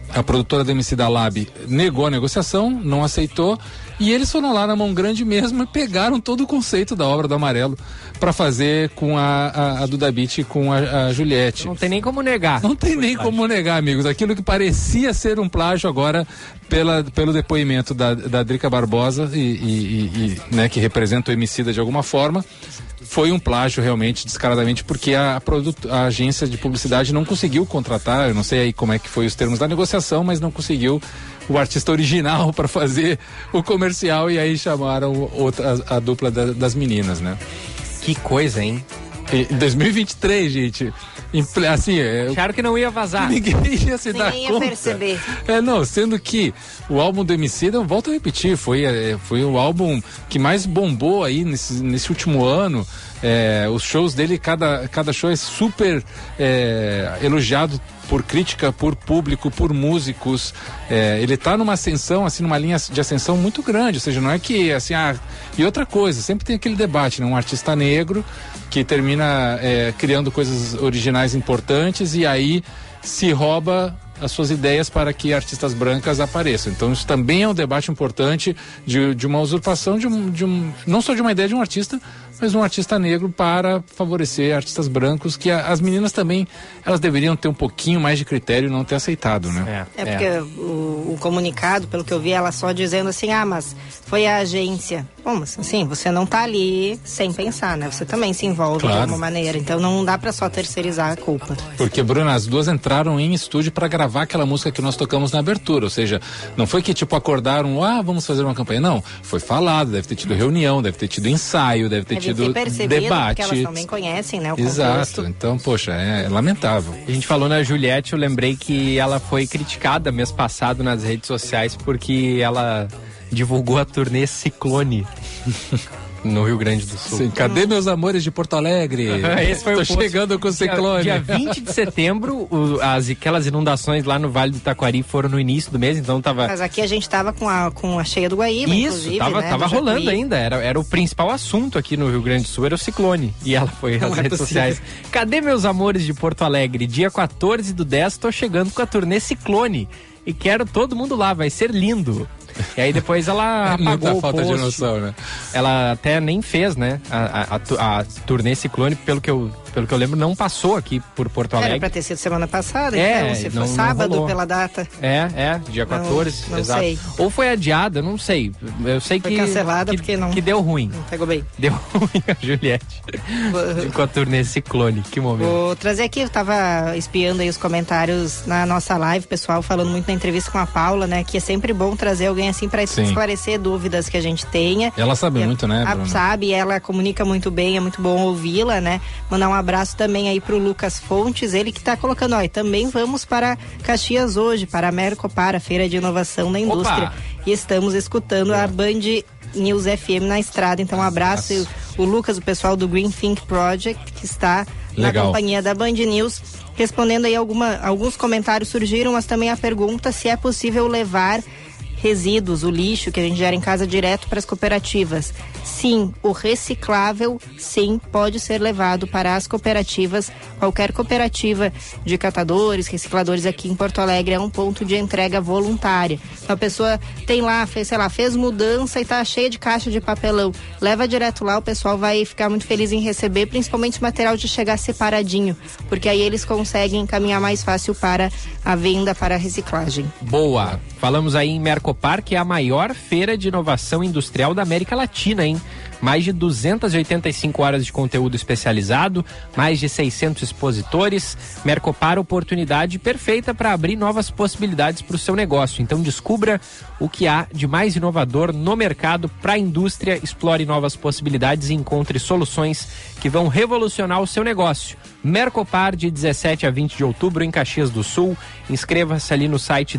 A produtora do Emicida Lab negou a negociação, não aceitou. E eles foram lá na mão grande mesmo e pegaram todo o conceito da obra do Amarelo para fazer com a, a, a Duda Beat e com a, a Juliette. Não tem nem como negar. Não tem nem como negar, amigos. Aquilo que parecia ser um plágio agora, pela, pelo depoimento da, da Drica Barbosa, e, e- e- e, né, que representa o Emicida de alguma forma, foi um plágio realmente, descaradamente, porque a, a agência de publicidade não conseguiu contratar, eu não sei aí como é que foi os termos da negociação, mas não conseguiu o artista original [laughs] para fazer o comercial e aí chamaram outra, a, a dupla da- das meninas, né? Que coisa, hein? Em 2023, gente. Assim, é, Acharam que não ia vazar. Ninguém ia se dar Ninguém ia conta. perceber. É, não, sendo que o álbum do Emicida, eu volto a repetir, foi, é, foi o álbum que mais bombou aí nesse, nesse último ano. É, os shows dele, cada, cada show é super é, elogiado por crítica, por público, por músicos. É, ele tá numa ascensão, assim, numa linha de ascensão muito grande. Ou seja, não é que, assim, ah, e outra coisa, sempre tem aquele debate, né? Um artista negro que termina é, criando coisas originais importantes e aí se rouba as suas ideias para que artistas brancas apareçam. Então isso também é um debate importante de, de uma usurpação de um, de um não só de uma ideia de um artista, mas um artista negro para favorecer artistas brancos que a- as meninas também elas deveriam ter um pouquinho mais de critério e não ter aceitado, né? É porque o, o comunicado, pelo que eu vi, ela só dizendo assim, ah, mas foi a agência. Bom, mas assim, você não tá ali sem pensar, né? Você também se envolve Claro. de alguma maneira. Então não dá pra só terceirizar a culpa. Porque, Bruna, as duas entraram em estúdio para gravar aquela música que nós tocamos na abertura. Ou seja, não foi que tipo acordaram, ah, vamos fazer uma campanha. Não, foi falado, deve ter tido reunião, deve ter tido ensaio, deve ter Deve tido ter percebido, debate. porque elas também conhecem, né? O Exato. contexto. Então, poxa, é, lamentável. A gente falou na Juliette, eu lembrei que ela foi criticada mês passado nas redes sociais porque ela divulgou a turnê Ciclone. no Rio Grande do Sul. Sim, cadê meus amores de Porto Alegre? [laughs] Esse foi Tô o chegando com o ciclone. Dia, dia 20 de setembro, o- as, aquelas inundações lá no Vale do Taquari foram no início do mês, então tava. Mas aqui a gente tava com a, com a cheia do Guaíba, Isso, inclusive, tava, né, tava do rolando Jacuí. ainda. Era, era o principal assunto aqui no Rio Grande do Sul, era o ciclone. E ela foi Não às é redes possível. sociais. Cadê meus amores de Porto Alegre? Dia 14 do 10, tô chegando com a turnê Ciclone. E quero todo mundo lá, vai ser lindo. E aí depois ela [laughs] É muita apagou o falta de post. noção, né? Ela até nem fez, né? A, a, a, a turnê Ciclone, pelo que, eu, pelo que eu lembro, não passou aqui por Porto Era Alegre. pra ter sido semana passada, É, então, se não- não sábado rolou. pela data. É, é, dia Não- 14, não exato. sei. Ou foi adiada, não sei. Eu sei Foi que. cancelada que, porque não- Que deu ruim. Não pegou bem. [laughs] Deu ruim a Juliette. Com a turnê Ciclone, que momento. Vou trazer aqui, eu tava espiando aí os comentários na nossa live, pessoal, falando muito na entrevista com a Paula, né? Que é sempre bom trazer alguém assim pra Sim. esclarecer dúvidas que a gente tenha. Ela sabe E muito, né, Bruna? sabe, ela comunica muito bem, é muito bom ouvi-la, né? Mandar um abraço também aí pro Lucas Fontes, ele que tá colocando, ó, também vamos para Caxias hoje, para a Mercopar, a Feira de Inovação da Indústria. E estamos escutando a Band News FM na estrada, então um abraço. E o Lucas, o pessoal do Green Think Project, que está na Legal. companhia da Band News, respondendo aí alguma, alguns comentários surgiram, mas também a pergunta se é possível levar resíduos, o lixo que a gente gera em casa direto para as cooperativas. Sim, o reciclável, sim, pode ser levado para as cooperativas. Qualquer cooperativa de catadores, recicladores aqui em Porto Alegre é um ponto de entrega voluntária. Então a pessoa tem lá, fez, sei lá, fez mudança e tá cheia de caixa de papelão. Leva direto lá, o pessoal vai ficar muito feliz em receber, principalmente o material de chegar separadinho, porque aí eles conseguem encaminhar mais fácil para a venda, para a reciclagem. Boa. Falamos aí em Mercopar, que é a maior feira de inovação industrial da América Latina, hein? Mais de 285 horas de conteúdo especializado, mais de 600 expositores. Mercopar, oportunidade perfeita para abrir novas possibilidades para o seu negócio. Então descubra o que há de mais inovador no mercado para a indústria, explore novas possibilidades e encontre soluções que vão revolucionar o seu negócio. Mercopar de 17 a 20 de outubro em Caxias do Sul. Inscreva-se ali no site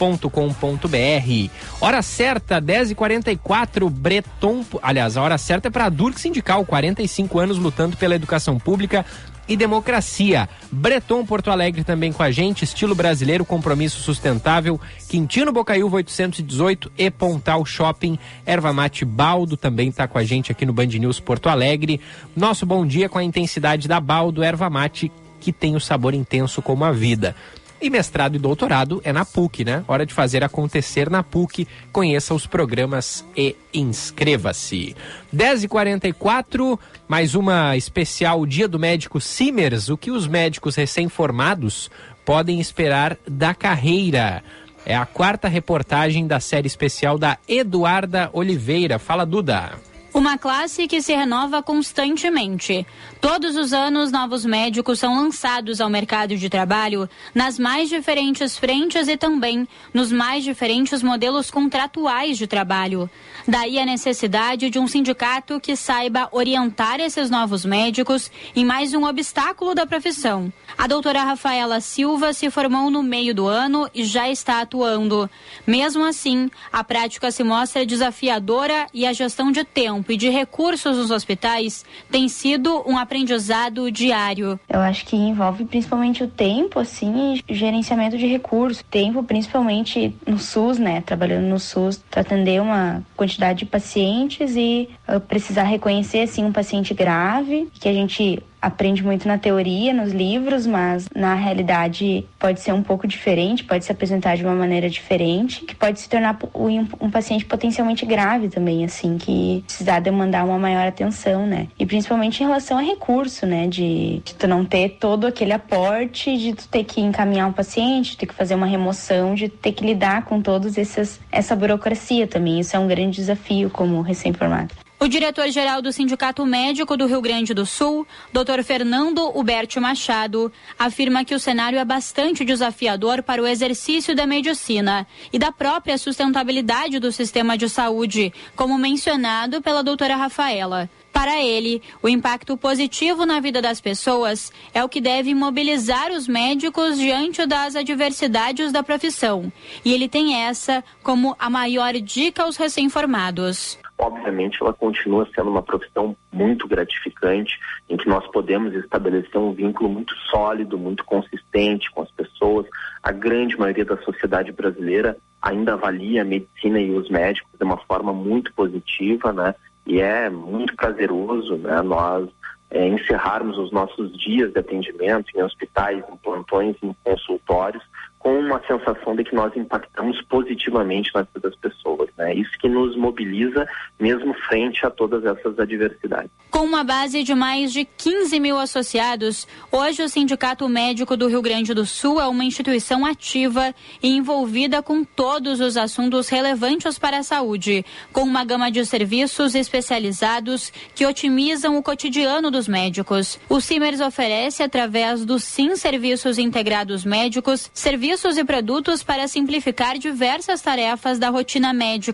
www.mercopar.com.br. Hora certa, 10h44, Breton. Aliás, a hora certa é para a Durk Sindical, 45 anos lutando pela educação pública e democracia. Breton Porto Alegre também com a gente, estilo brasileiro, compromisso sustentável. Quintino Bocaiúva 818 e Pontal Shopping. Erva Mate Baldo também está com a gente aqui no Band News Porto Alegre. Nosso bom dia com a intensidade da Baldo Erva Mate, que tem o sabor intenso como a vida. E mestrado e doutorado é na PUC, né? Hora de fazer acontecer na PUC. Conheça os programas e inscreva-se. 10h44, mais uma especial Dia do Médico Simers. O que os médicos recém-formados podem esperar da carreira? É a quarta reportagem da série especial da Eduarda Oliveira. Fala, Duda. Uma classe que se renova constantemente. Todos os anos, novos médicos são lançados ao mercado de trabalho nas mais diferentes frentes e também nos mais diferentes modelos contratuais de trabalho. Daí a necessidade de um sindicato que saiba orientar esses novos médicos em mais um obstáculo da profissão. A doutora Rafaela Silva se formou no meio do ano e já está atuando. Mesmo assim, a prática se mostra desafiadora e a gestão de tempo e de recursos nos hospitais tem sido um aprendizado diário. Eu acho que envolve principalmente o tempo, assim, e gerenciamento de recursos. Tempo, principalmente no SUS, né? Trabalhando no SUS, para atender uma quantidade de pacientes e uh, precisar reconhecer, assim, um paciente grave, que a gente aprende muito na teoria, nos livros, mas na realidade pode ser um pouco diferente, pode se apresentar de uma maneira diferente, que pode se tornar um, paciente potencialmente grave também, assim, que precisar demandar uma maior atenção, né? E principalmente em relação a recurso, né? De, de tu não ter todo aquele aporte, de tu ter que encaminhar um paciente, ter que fazer uma remoção, de ter que lidar com todos esses essa burocracia também. Isso é um grande desafio como recém-formado. O diretor-geral do Sindicato Médico do Rio Grande do Sul, Dr. Fernando Huberto Machado, afirma que o cenário é bastante desafiador para o exercício da medicina e da própria sustentabilidade do sistema de saúde, como mencionado pela doutora Rafaela. Para ele, o impacto positivo na vida das pessoas é o que deve mobilizar os médicos diante das adversidades da profissão. E ele tem essa como a maior dica aos recém-formados obviamente ela continua sendo uma profissão muito gratificante, em que nós podemos estabelecer um vínculo muito sólido, muito consistente com as pessoas. A grande maioria da sociedade brasileira ainda avalia a medicina e os médicos de uma forma muito positiva, né? E é muito prazeroso, né? Nós é, encerrarmos os nossos dias de atendimento em hospitais, em plantões, em consultórios, com uma sensação de que nós impactamos positivamente na vida das pessoas. Né? Isso que nos mobiliza mesmo frente a todas essas adversidades. Com uma base de mais de 15 mil associados, hoje o Sindicato Médico do Rio Grande do Sul é uma instituição ativa e envolvida com todos os assuntos relevantes para a saúde, com uma gama de serviços especializados que otimizam o cotidiano dos médicos. O CIMERS oferece, através dos SIM Serviços Integrados Médicos, serviços e produtos para simplificar diversas tarefas da rotina médica,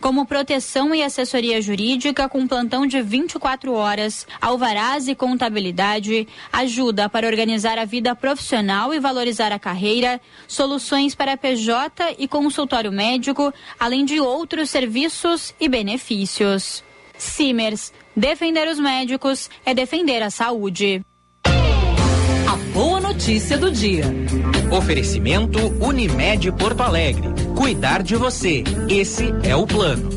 como proteção e assessoria jurídica com plantão de 24 horas, alvarás e contabilidade, ajuda para organizar a vida profissional e valorizar a carreira, soluções para PJ e consultório médico, além de outros serviços e benefícios. Simers, defender os médicos é defender a saúde. A boa notícia do dia. Oferecimento Unimed Porto Alegre. Cuidar de você. Esse é o plano.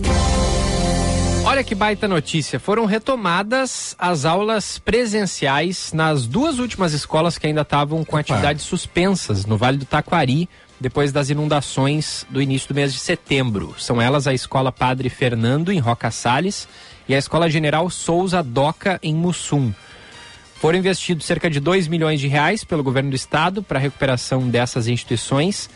Olha que baita notícia. Foram retomadas as aulas presenciais nas duas últimas escolas que ainda estavam com Opa. atividades suspensas no Vale do Taquari, depois das inundações do início do mês de setembro. São elas a Escola Padre Fernando, em Roca Salles, e a Escola General Souza Doca, em Mussum. Foram investidos cerca de 2 milhões de reais pelo governo do estado para a recuperação dessas instituições,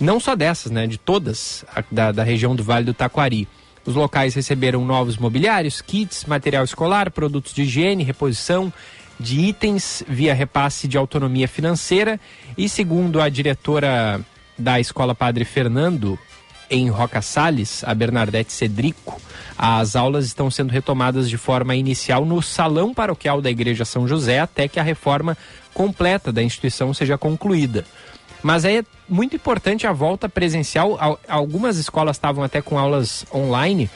não só dessas, né, de todas a, da, da região do Vale do Taquari. Os locais receberam novos mobiliários, kits, material escolar, produtos de higiene, reposição de itens via repasse de autonomia financeira e segundo a diretora da Escola Padre Fernando, em Roca Salles, a Bernadette Cedrico, as aulas estão sendo retomadas de forma inicial no Salão Paroquial da Igreja São José até que a reforma completa da instituição seja concluída. Mas é muito importante a volta presencial. Algumas escolas estavam até com aulas online,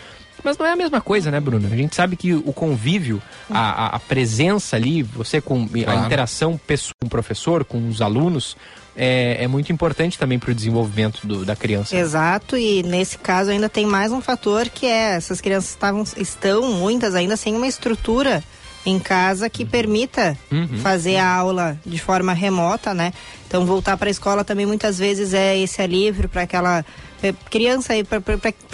mas não é a mesma coisa, né, Bruno? A gente sabe que o convívio, a, a presença ali, você com claro. a interação com o professor, com os alunos, é, é muito importante também para o desenvolvimento do, da criança. Exato, e nesse caso ainda tem mais um fator que é essas crianças estavam, estão muitas ainda sem uma estrutura em casa que permita uhum. fazer a aula de forma remota, né? Então voltar para a escola também muitas vezes é esse alívio para aquela criança aí para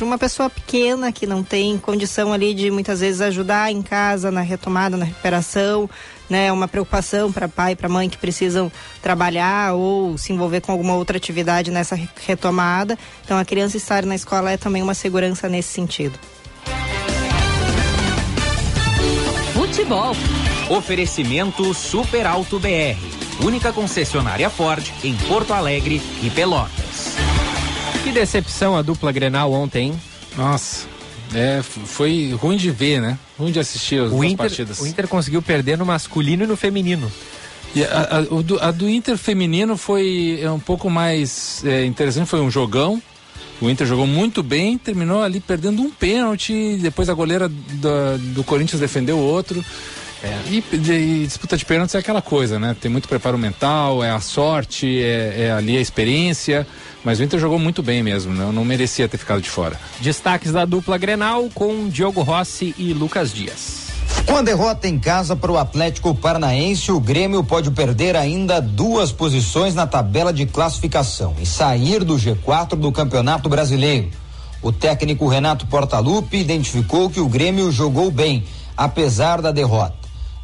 uma pessoa pequena que não tem condição ali de muitas vezes ajudar em casa na retomada, na recuperação, né? Uma preocupação para pai, para mãe que precisam trabalhar ou se envolver com alguma outra atividade nessa retomada. Então a criança estar na escola é também uma segurança nesse sentido. Futebol. Oferecimento Super Alto BR. Única concessionária Ford em Porto Alegre e Pelotas. Que decepção a dupla Grenal ontem, hein? Nossa. É, foi ruim de ver, né? Ruim de assistir as o duas Inter, partidas. O Inter conseguiu perder no masculino e no feminino. E a, a, do, a do Inter feminino foi é, um pouco mais é, interessante, foi um jogão. O Inter jogou muito bem, terminou ali perdendo um pênalti, depois a goleira do, do Corinthians defendeu outro. É. E, e, disputa de pênaltis é aquela coisa, né? Tem muito preparo mental, é a sorte, é, é ali a experiência. Mas o Inter jogou muito bem mesmo, não, não merecia ter ficado de fora. Destaques da dupla Grenal com Diogo Rossi e Lucas Dias. Com a derrota em casa para o Atlético Paranaense, o Grêmio pode perder ainda duas posições na tabela de classificação e sair do G4 do Campeonato Brasileiro. O técnico Renato Portaluppi identificou que o Grêmio jogou bem, apesar da derrota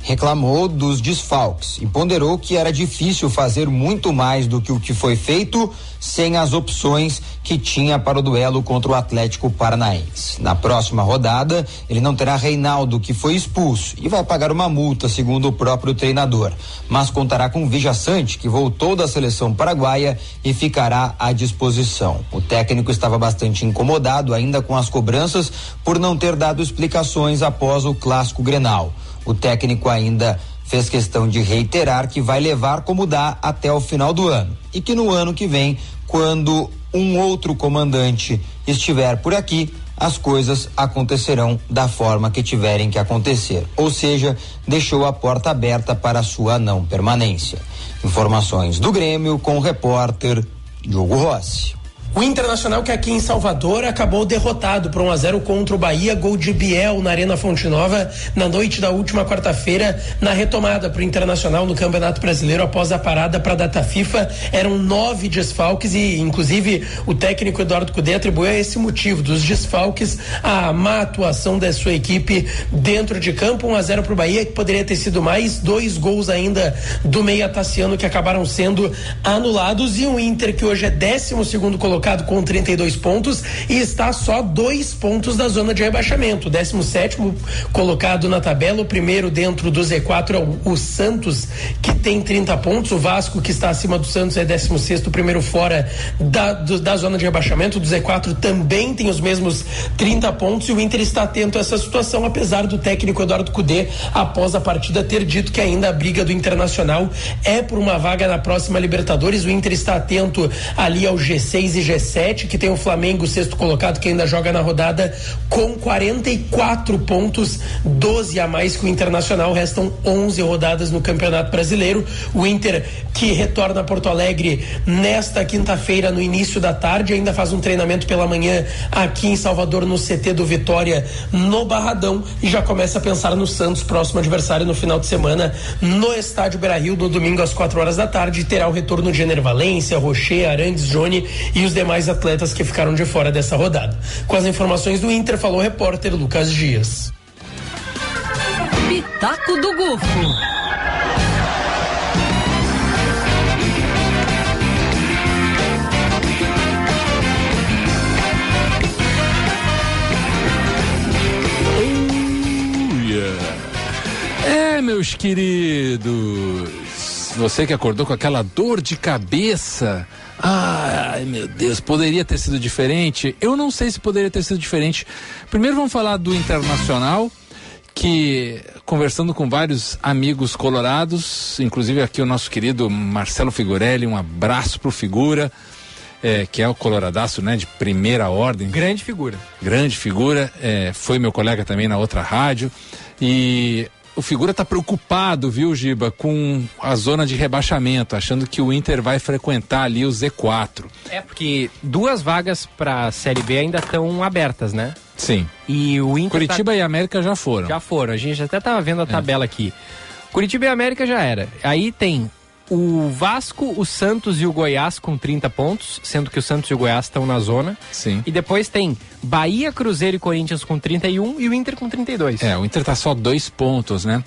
reclamou dos desfalques e ponderou que era difícil fazer muito mais do que o que foi feito sem as opções que tinha para o duelo contra o Atlético Paranaense. Na próxima rodada, ele não terá Reinaldo, que foi expulso, e vai pagar uma multa, segundo o próprio treinador. Mas contará com Vija Sante, que voltou da seleção paraguaia e ficará à disposição. O técnico estava bastante incomodado ainda com as cobranças por não ter dado explicações após o clássico Grenal. O técnico ainda fez questão de reiterar que vai levar como dá até o final do ano e que no ano que vem, quando um outro comandante estiver por aqui, as coisas acontecerão da forma que tiverem que acontecer. Ou seja, deixou a porta aberta para sua não permanência. Informações do Grêmio com o repórter Diogo Rossi. O Internacional, que aqui em Salvador acabou derrotado por 1 a 0 contra o Bahia, gol de Biel na Arena Fonte Nova, na noite da última quarta-feira, na retomada para o Internacional no Campeonato Brasileiro após a parada para a data FIFA. Eram nove desfalques e, inclusive, o técnico Eduardo Cudê atribuiu esse motivo dos desfalques a má atuação da sua equipe dentro de campo. 1 a 0 para o Bahia, que poderia ter sido mais, dois gols ainda do Meia Tassiano que acabaram sendo anulados e o Inter, que hoje é 12 segundo colocado colocado com 32 pontos e está só dois pontos da zona de rebaixamento. 17 colocado na tabela, o primeiro dentro do Z4 é o, Santos, que tem 30 pontos. O Vasco, que está acima do Santos, é 16, o primeiro fora da, do, da zona de rebaixamento. Do Z4 também tem os mesmos 30 pontos e o Inter está atento a essa situação, apesar do técnico Eduardo Cudê, após a partida, ter dito que ainda a briga do Internacional é por uma vaga na próxima Libertadores. O Inter está atento ali ao G6 e G7, que tem o Flamengo, sexto colocado, que ainda joga na rodada com 44 pontos, 12 a mais que o Internacional. Restam 11 rodadas no Campeonato Brasileiro. O Inter, que retorna a Porto Alegre nesta quinta-feira, no início da tarde, ainda faz um treinamento pela manhã aqui em Salvador, no CT do Vitória, no Barradão, e já começa a pensar no Santos, próximo adversário, no final de semana, no Estádio Beira Rio, no domingo às 4 horas da tarde. Terá o retorno de Ener Valência, Rocher, Arantes, Johnny e os demais atletas que ficaram de fora dessa rodada. Com as informações do Inter, falou o repórter Lucas Dias. Pitaco do Gufo. É, meus queridos, você que acordou com aquela dor de cabeça. Ai, meu Deus, poderia ter sido diferente? Eu não sei se poderia ter sido diferente. Primeiro vamos falar do Internacional, que conversando com vários amigos colorados, inclusive aqui o nosso querido Marcelo Figurelli, um abraço pro Figura. É, que é o coloradaço, né, de primeira ordem. Grande figura. Grande figura, é, foi meu colega também na outra rádio. E o figura está preocupado, viu, Giba, com a zona de rebaixamento, achando que o Inter vai frequentar ali o Z4. É porque duas vagas para a Série B ainda estão abertas, né? Sim. E o Inter Curitiba tá... e América já foram. Já foram. A gente até tava vendo a tabela é. aqui. Curitiba e América já era. Aí tem o Vasco, o Santos e o Goiás com 30 pontos, sendo que o Santos e o Goiás estão na zona. Sim. E depois tem Bahia, Cruzeiro e Corinthians com 31 e o Inter com 32. É, o Inter tá só dois pontos, né?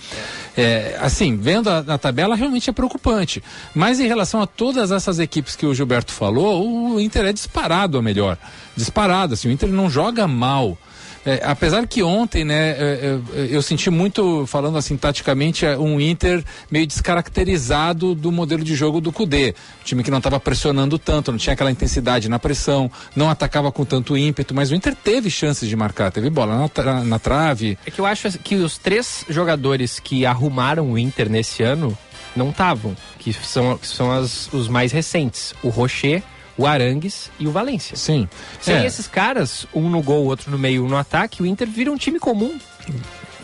É, assim, vendo a, a, tabela, realmente é preocupante. Mas em relação a todas essas equipes que o Gilberto falou, o Inter é disparado a melhor. Disparado, assim, o Inter não joga mal. É, apesar que ontem, né, é, é, eu senti muito, falando assim taticamente, um Inter meio descaracterizado do modelo de jogo do Cudê. time que não estava pressionando tanto, não tinha aquela intensidade na pressão, não atacava com tanto ímpeto, mas o Inter teve chances de marcar, teve bola na, tra na trave. É que eu acho que os três jogadores que arrumaram o Inter nesse ano não estavam, que são, que são as, os mais recentes. O Rocher o Arangues e o Valência. Sim. Sem é. esses caras, um no gol, outro no meio, um no ataque, o Inter vira um time comum.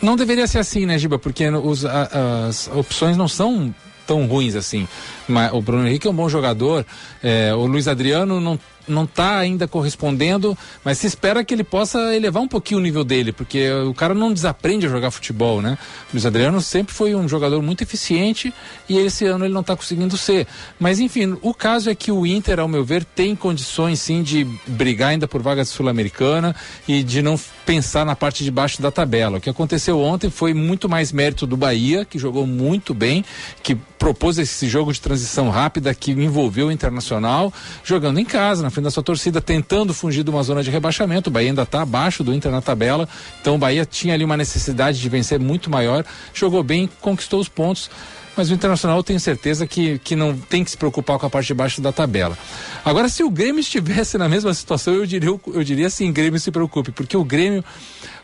Não deveria ser assim, né, Giba? Porque os, as opções não são tão ruins assim. Mas o Bruno Henrique é um bom jogador, é, o Luiz Adriano não não está ainda correspondendo, mas se espera que ele possa elevar um pouquinho o nível dele, porque o cara não desaprende a jogar futebol, né? O Luiz Adriano sempre foi um jogador muito eficiente e esse ano ele não está conseguindo ser. Mas enfim, o caso é que o Inter, ao meu ver, tem condições sim de brigar ainda por vaga sul-americana e de não pensar na parte de baixo da tabela. O que aconteceu ontem foi muito mais mérito do Bahia, que jogou muito bem, que propôs esse jogo de transição rápida que envolveu o Internacional, jogando em casa, na frente da sua torcida, tentando fugir de uma zona de rebaixamento. O Bahia ainda está abaixo do Inter na tabela, então o Bahia tinha ali uma necessidade de vencer muito maior, jogou bem, conquistou os pontos mas o Internacional eu tenho certeza que, que não tem que se preocupar com a parte de baixo da tabela. Agora, se o Grêmio [laughs] estivesse na mesma situação, eu diria, eu diria assim, Grêmio se preocupe, porque o Grêmio,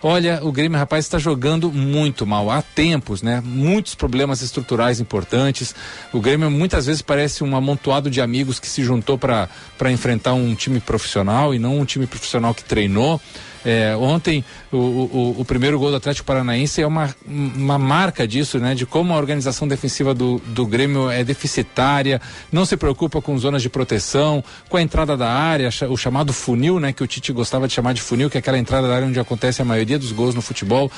olha, o Grêmio, rapaz, está jogando muito mal, há tempos, né? Muitos problemas estruturais importantes. O Grêmio muitas vezes parece um amontoado de amigos que se juntou para enfrentar um time profissional e não um time profissional que treinou. É, ontem, o, o, o, primeiro gol do Atlético Paranaense é uma, uma marca disso, né? De como a organização defensiva do, do Grêmio é deficitária, não se preocupa com zonas de proteção, com a entrada da área, o chamado funil, né? Que o Tite gostava de chamar de funil, que é aquela entrada da área onde acontece a maioria dos gols no futebol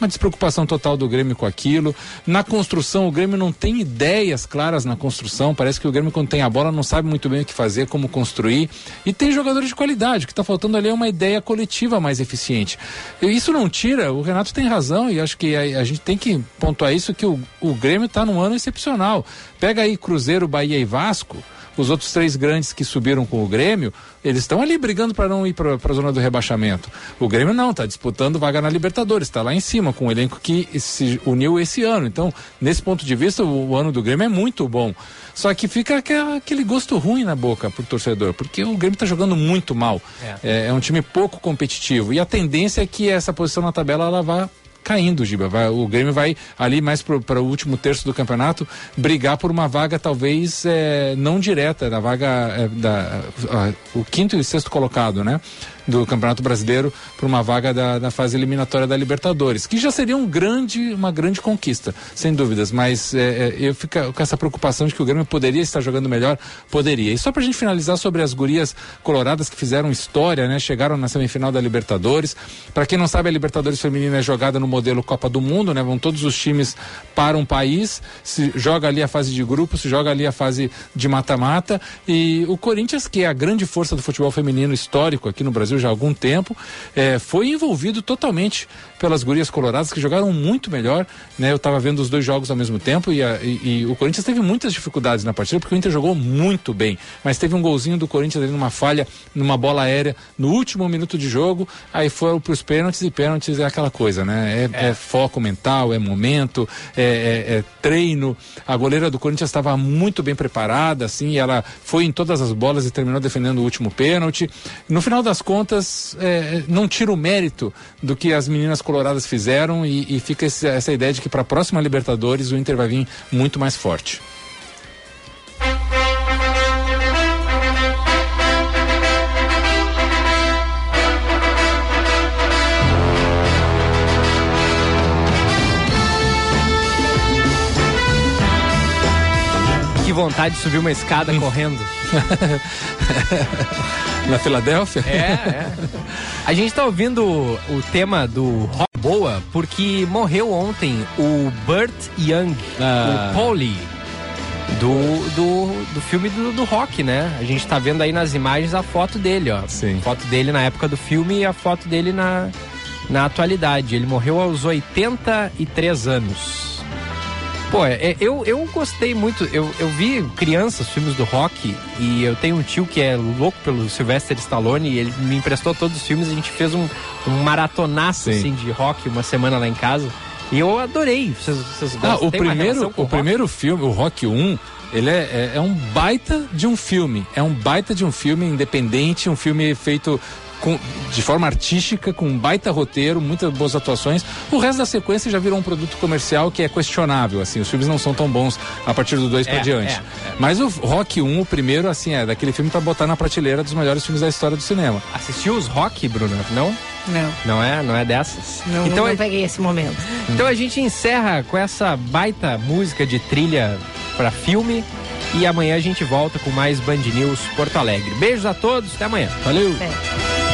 uma despreocupação total do Grêmio com aquilo. Na construção, o Grêmio não tem ideias claras na construção. Parece que o Grêmio, quando tem a bola, não sabe muito bem o que fazer, como construir. E tem jogadores de qualidade. O que está faltando ali é uma ideia coletiva mais eficiente. E isso não tira, o Renato tem razão, e acho que a, a gente tem que pontuar isso: que o, o Grêmio está num ano excepcional. Pega aí Cruzeiro, Bahia e Vasco os outros três grandes que subiram com o Grêmio, eles estão ali brigando para não ir para a zona do rebaixamento. O Grêmio não, está disputando vaga na Libertadores, está lá em cima, com o um elenco que se uniu esse ano. Então, nesse ponto de vista, o, o ano do Grêmio é muito bom. Só que fica aquele gosto ruim na boca pro torcedor, porque o Grêmio está jogando muito mal. É. É, é. um time pouco competitivo. E a tendência é que essa posição na tabela ela vá caindo, Giba. Vai, o Grêmio vai ali mais para o último terço do campeonato brigar por uma vaga talvez é, não direta, da vaga é, da o quinto e sexto colocado, né? Do Campeonato Brasileiro para uma vaga da, da, fase eliminatória da Libertadores, que já seria um grande, uma grande conquista, sem dúvidas. Mas é, é, eu fico com essa preocupação de que o Grêmio poderia estar jogando melhor, poderia. E só para a gente finalizar sobre as gurias coloradas que fizeram história, né? Chegaram na semifinal da Libertadores. Para quem não sabe, a Libertadores feminina é jogada no modelo Copa do Mundo, né? Vão todos os times para um país, se joga ali a fase de grupo, se joga ali a fase de mata-mata e o Corinthians, que é a grande força do futebol feminino histórico aqui no Brasil já há algum tempo, é, foi envolvido totalmente pelas gurias coloradas que jogaram muito melhor, né? Eu estava vendo os dois jogos ao mesmo tempo e, a, e, e, o Corinthians teve muitas dificuldades na partida porque o Inter jogou muito bem, mas teve um golzinho do Corinthians ali numa falha, numa bola aérea no último minuto de jogo, aí foram para os pênaltis e pênaltis é aquela coisa, né? É, é. é foco mental, é momento, é, é, é treino. A goleira do Corinthians estava muito bem preparada, assim, ela foi em todas as bolas e terminou defendendo o último pênalti. No final das contas, é, não tira o mérito do que as meninas coloradas fizeram e, e fica esse, essa ideia de que para a próxima Libertadores o Inter vai vir muito mais forte. Vontade de subir uma escada correndo. [laughs] Na Filadélfia? É, é. A gente tá ouvindo o, tema do Rock Boa porque morreu ontem o Burt Young, ah. o Polly. Do, do, do filme do, do rock, né? A gente tá vendo aí nas imagens a foto dele, ó. Sim. A foto dele na época do filme e a foto dele na, na atualidade. Ele morreu aos 83 anos. Pô, é, eu, eu gostei muito. Eu, eu vi crianças, filmes do rock, e eu tenho um tio que é louco pelo Sylvester Stallone, e ele me emprestou todos os filmes. A gente fez um, um maratonaço assim, de rock uma semana lá em casa. E eu adorei. Vocês, vocês ah, o primeiro, o, o primeiro filme, o Rock 1, ele é, é, é, um baita de um filme. É um baita de um filme independente, um filme feito com, de forma artística, com um baita roteiro, muitas boas atuações. O resto da sequência já virou um produto comercial que é questionável, assim, os filmes não são tão bons a partir do 2 é, para diante. É, é. Mas o Rock 1, o primeiro, assim, é daquele filme para botar na prateleira dos melhores filmes da história do cinema. Assistiu os Rock, Bruno? Não? Não. Não é? Não é dessas? Não, então, não peguei esse momento. Então a gente encerra com essa baita música de trilha para filme. E amanhã a gente volta com mais Band News Porto Alegre. Beijos a todos, até amanhã. Valeu! É.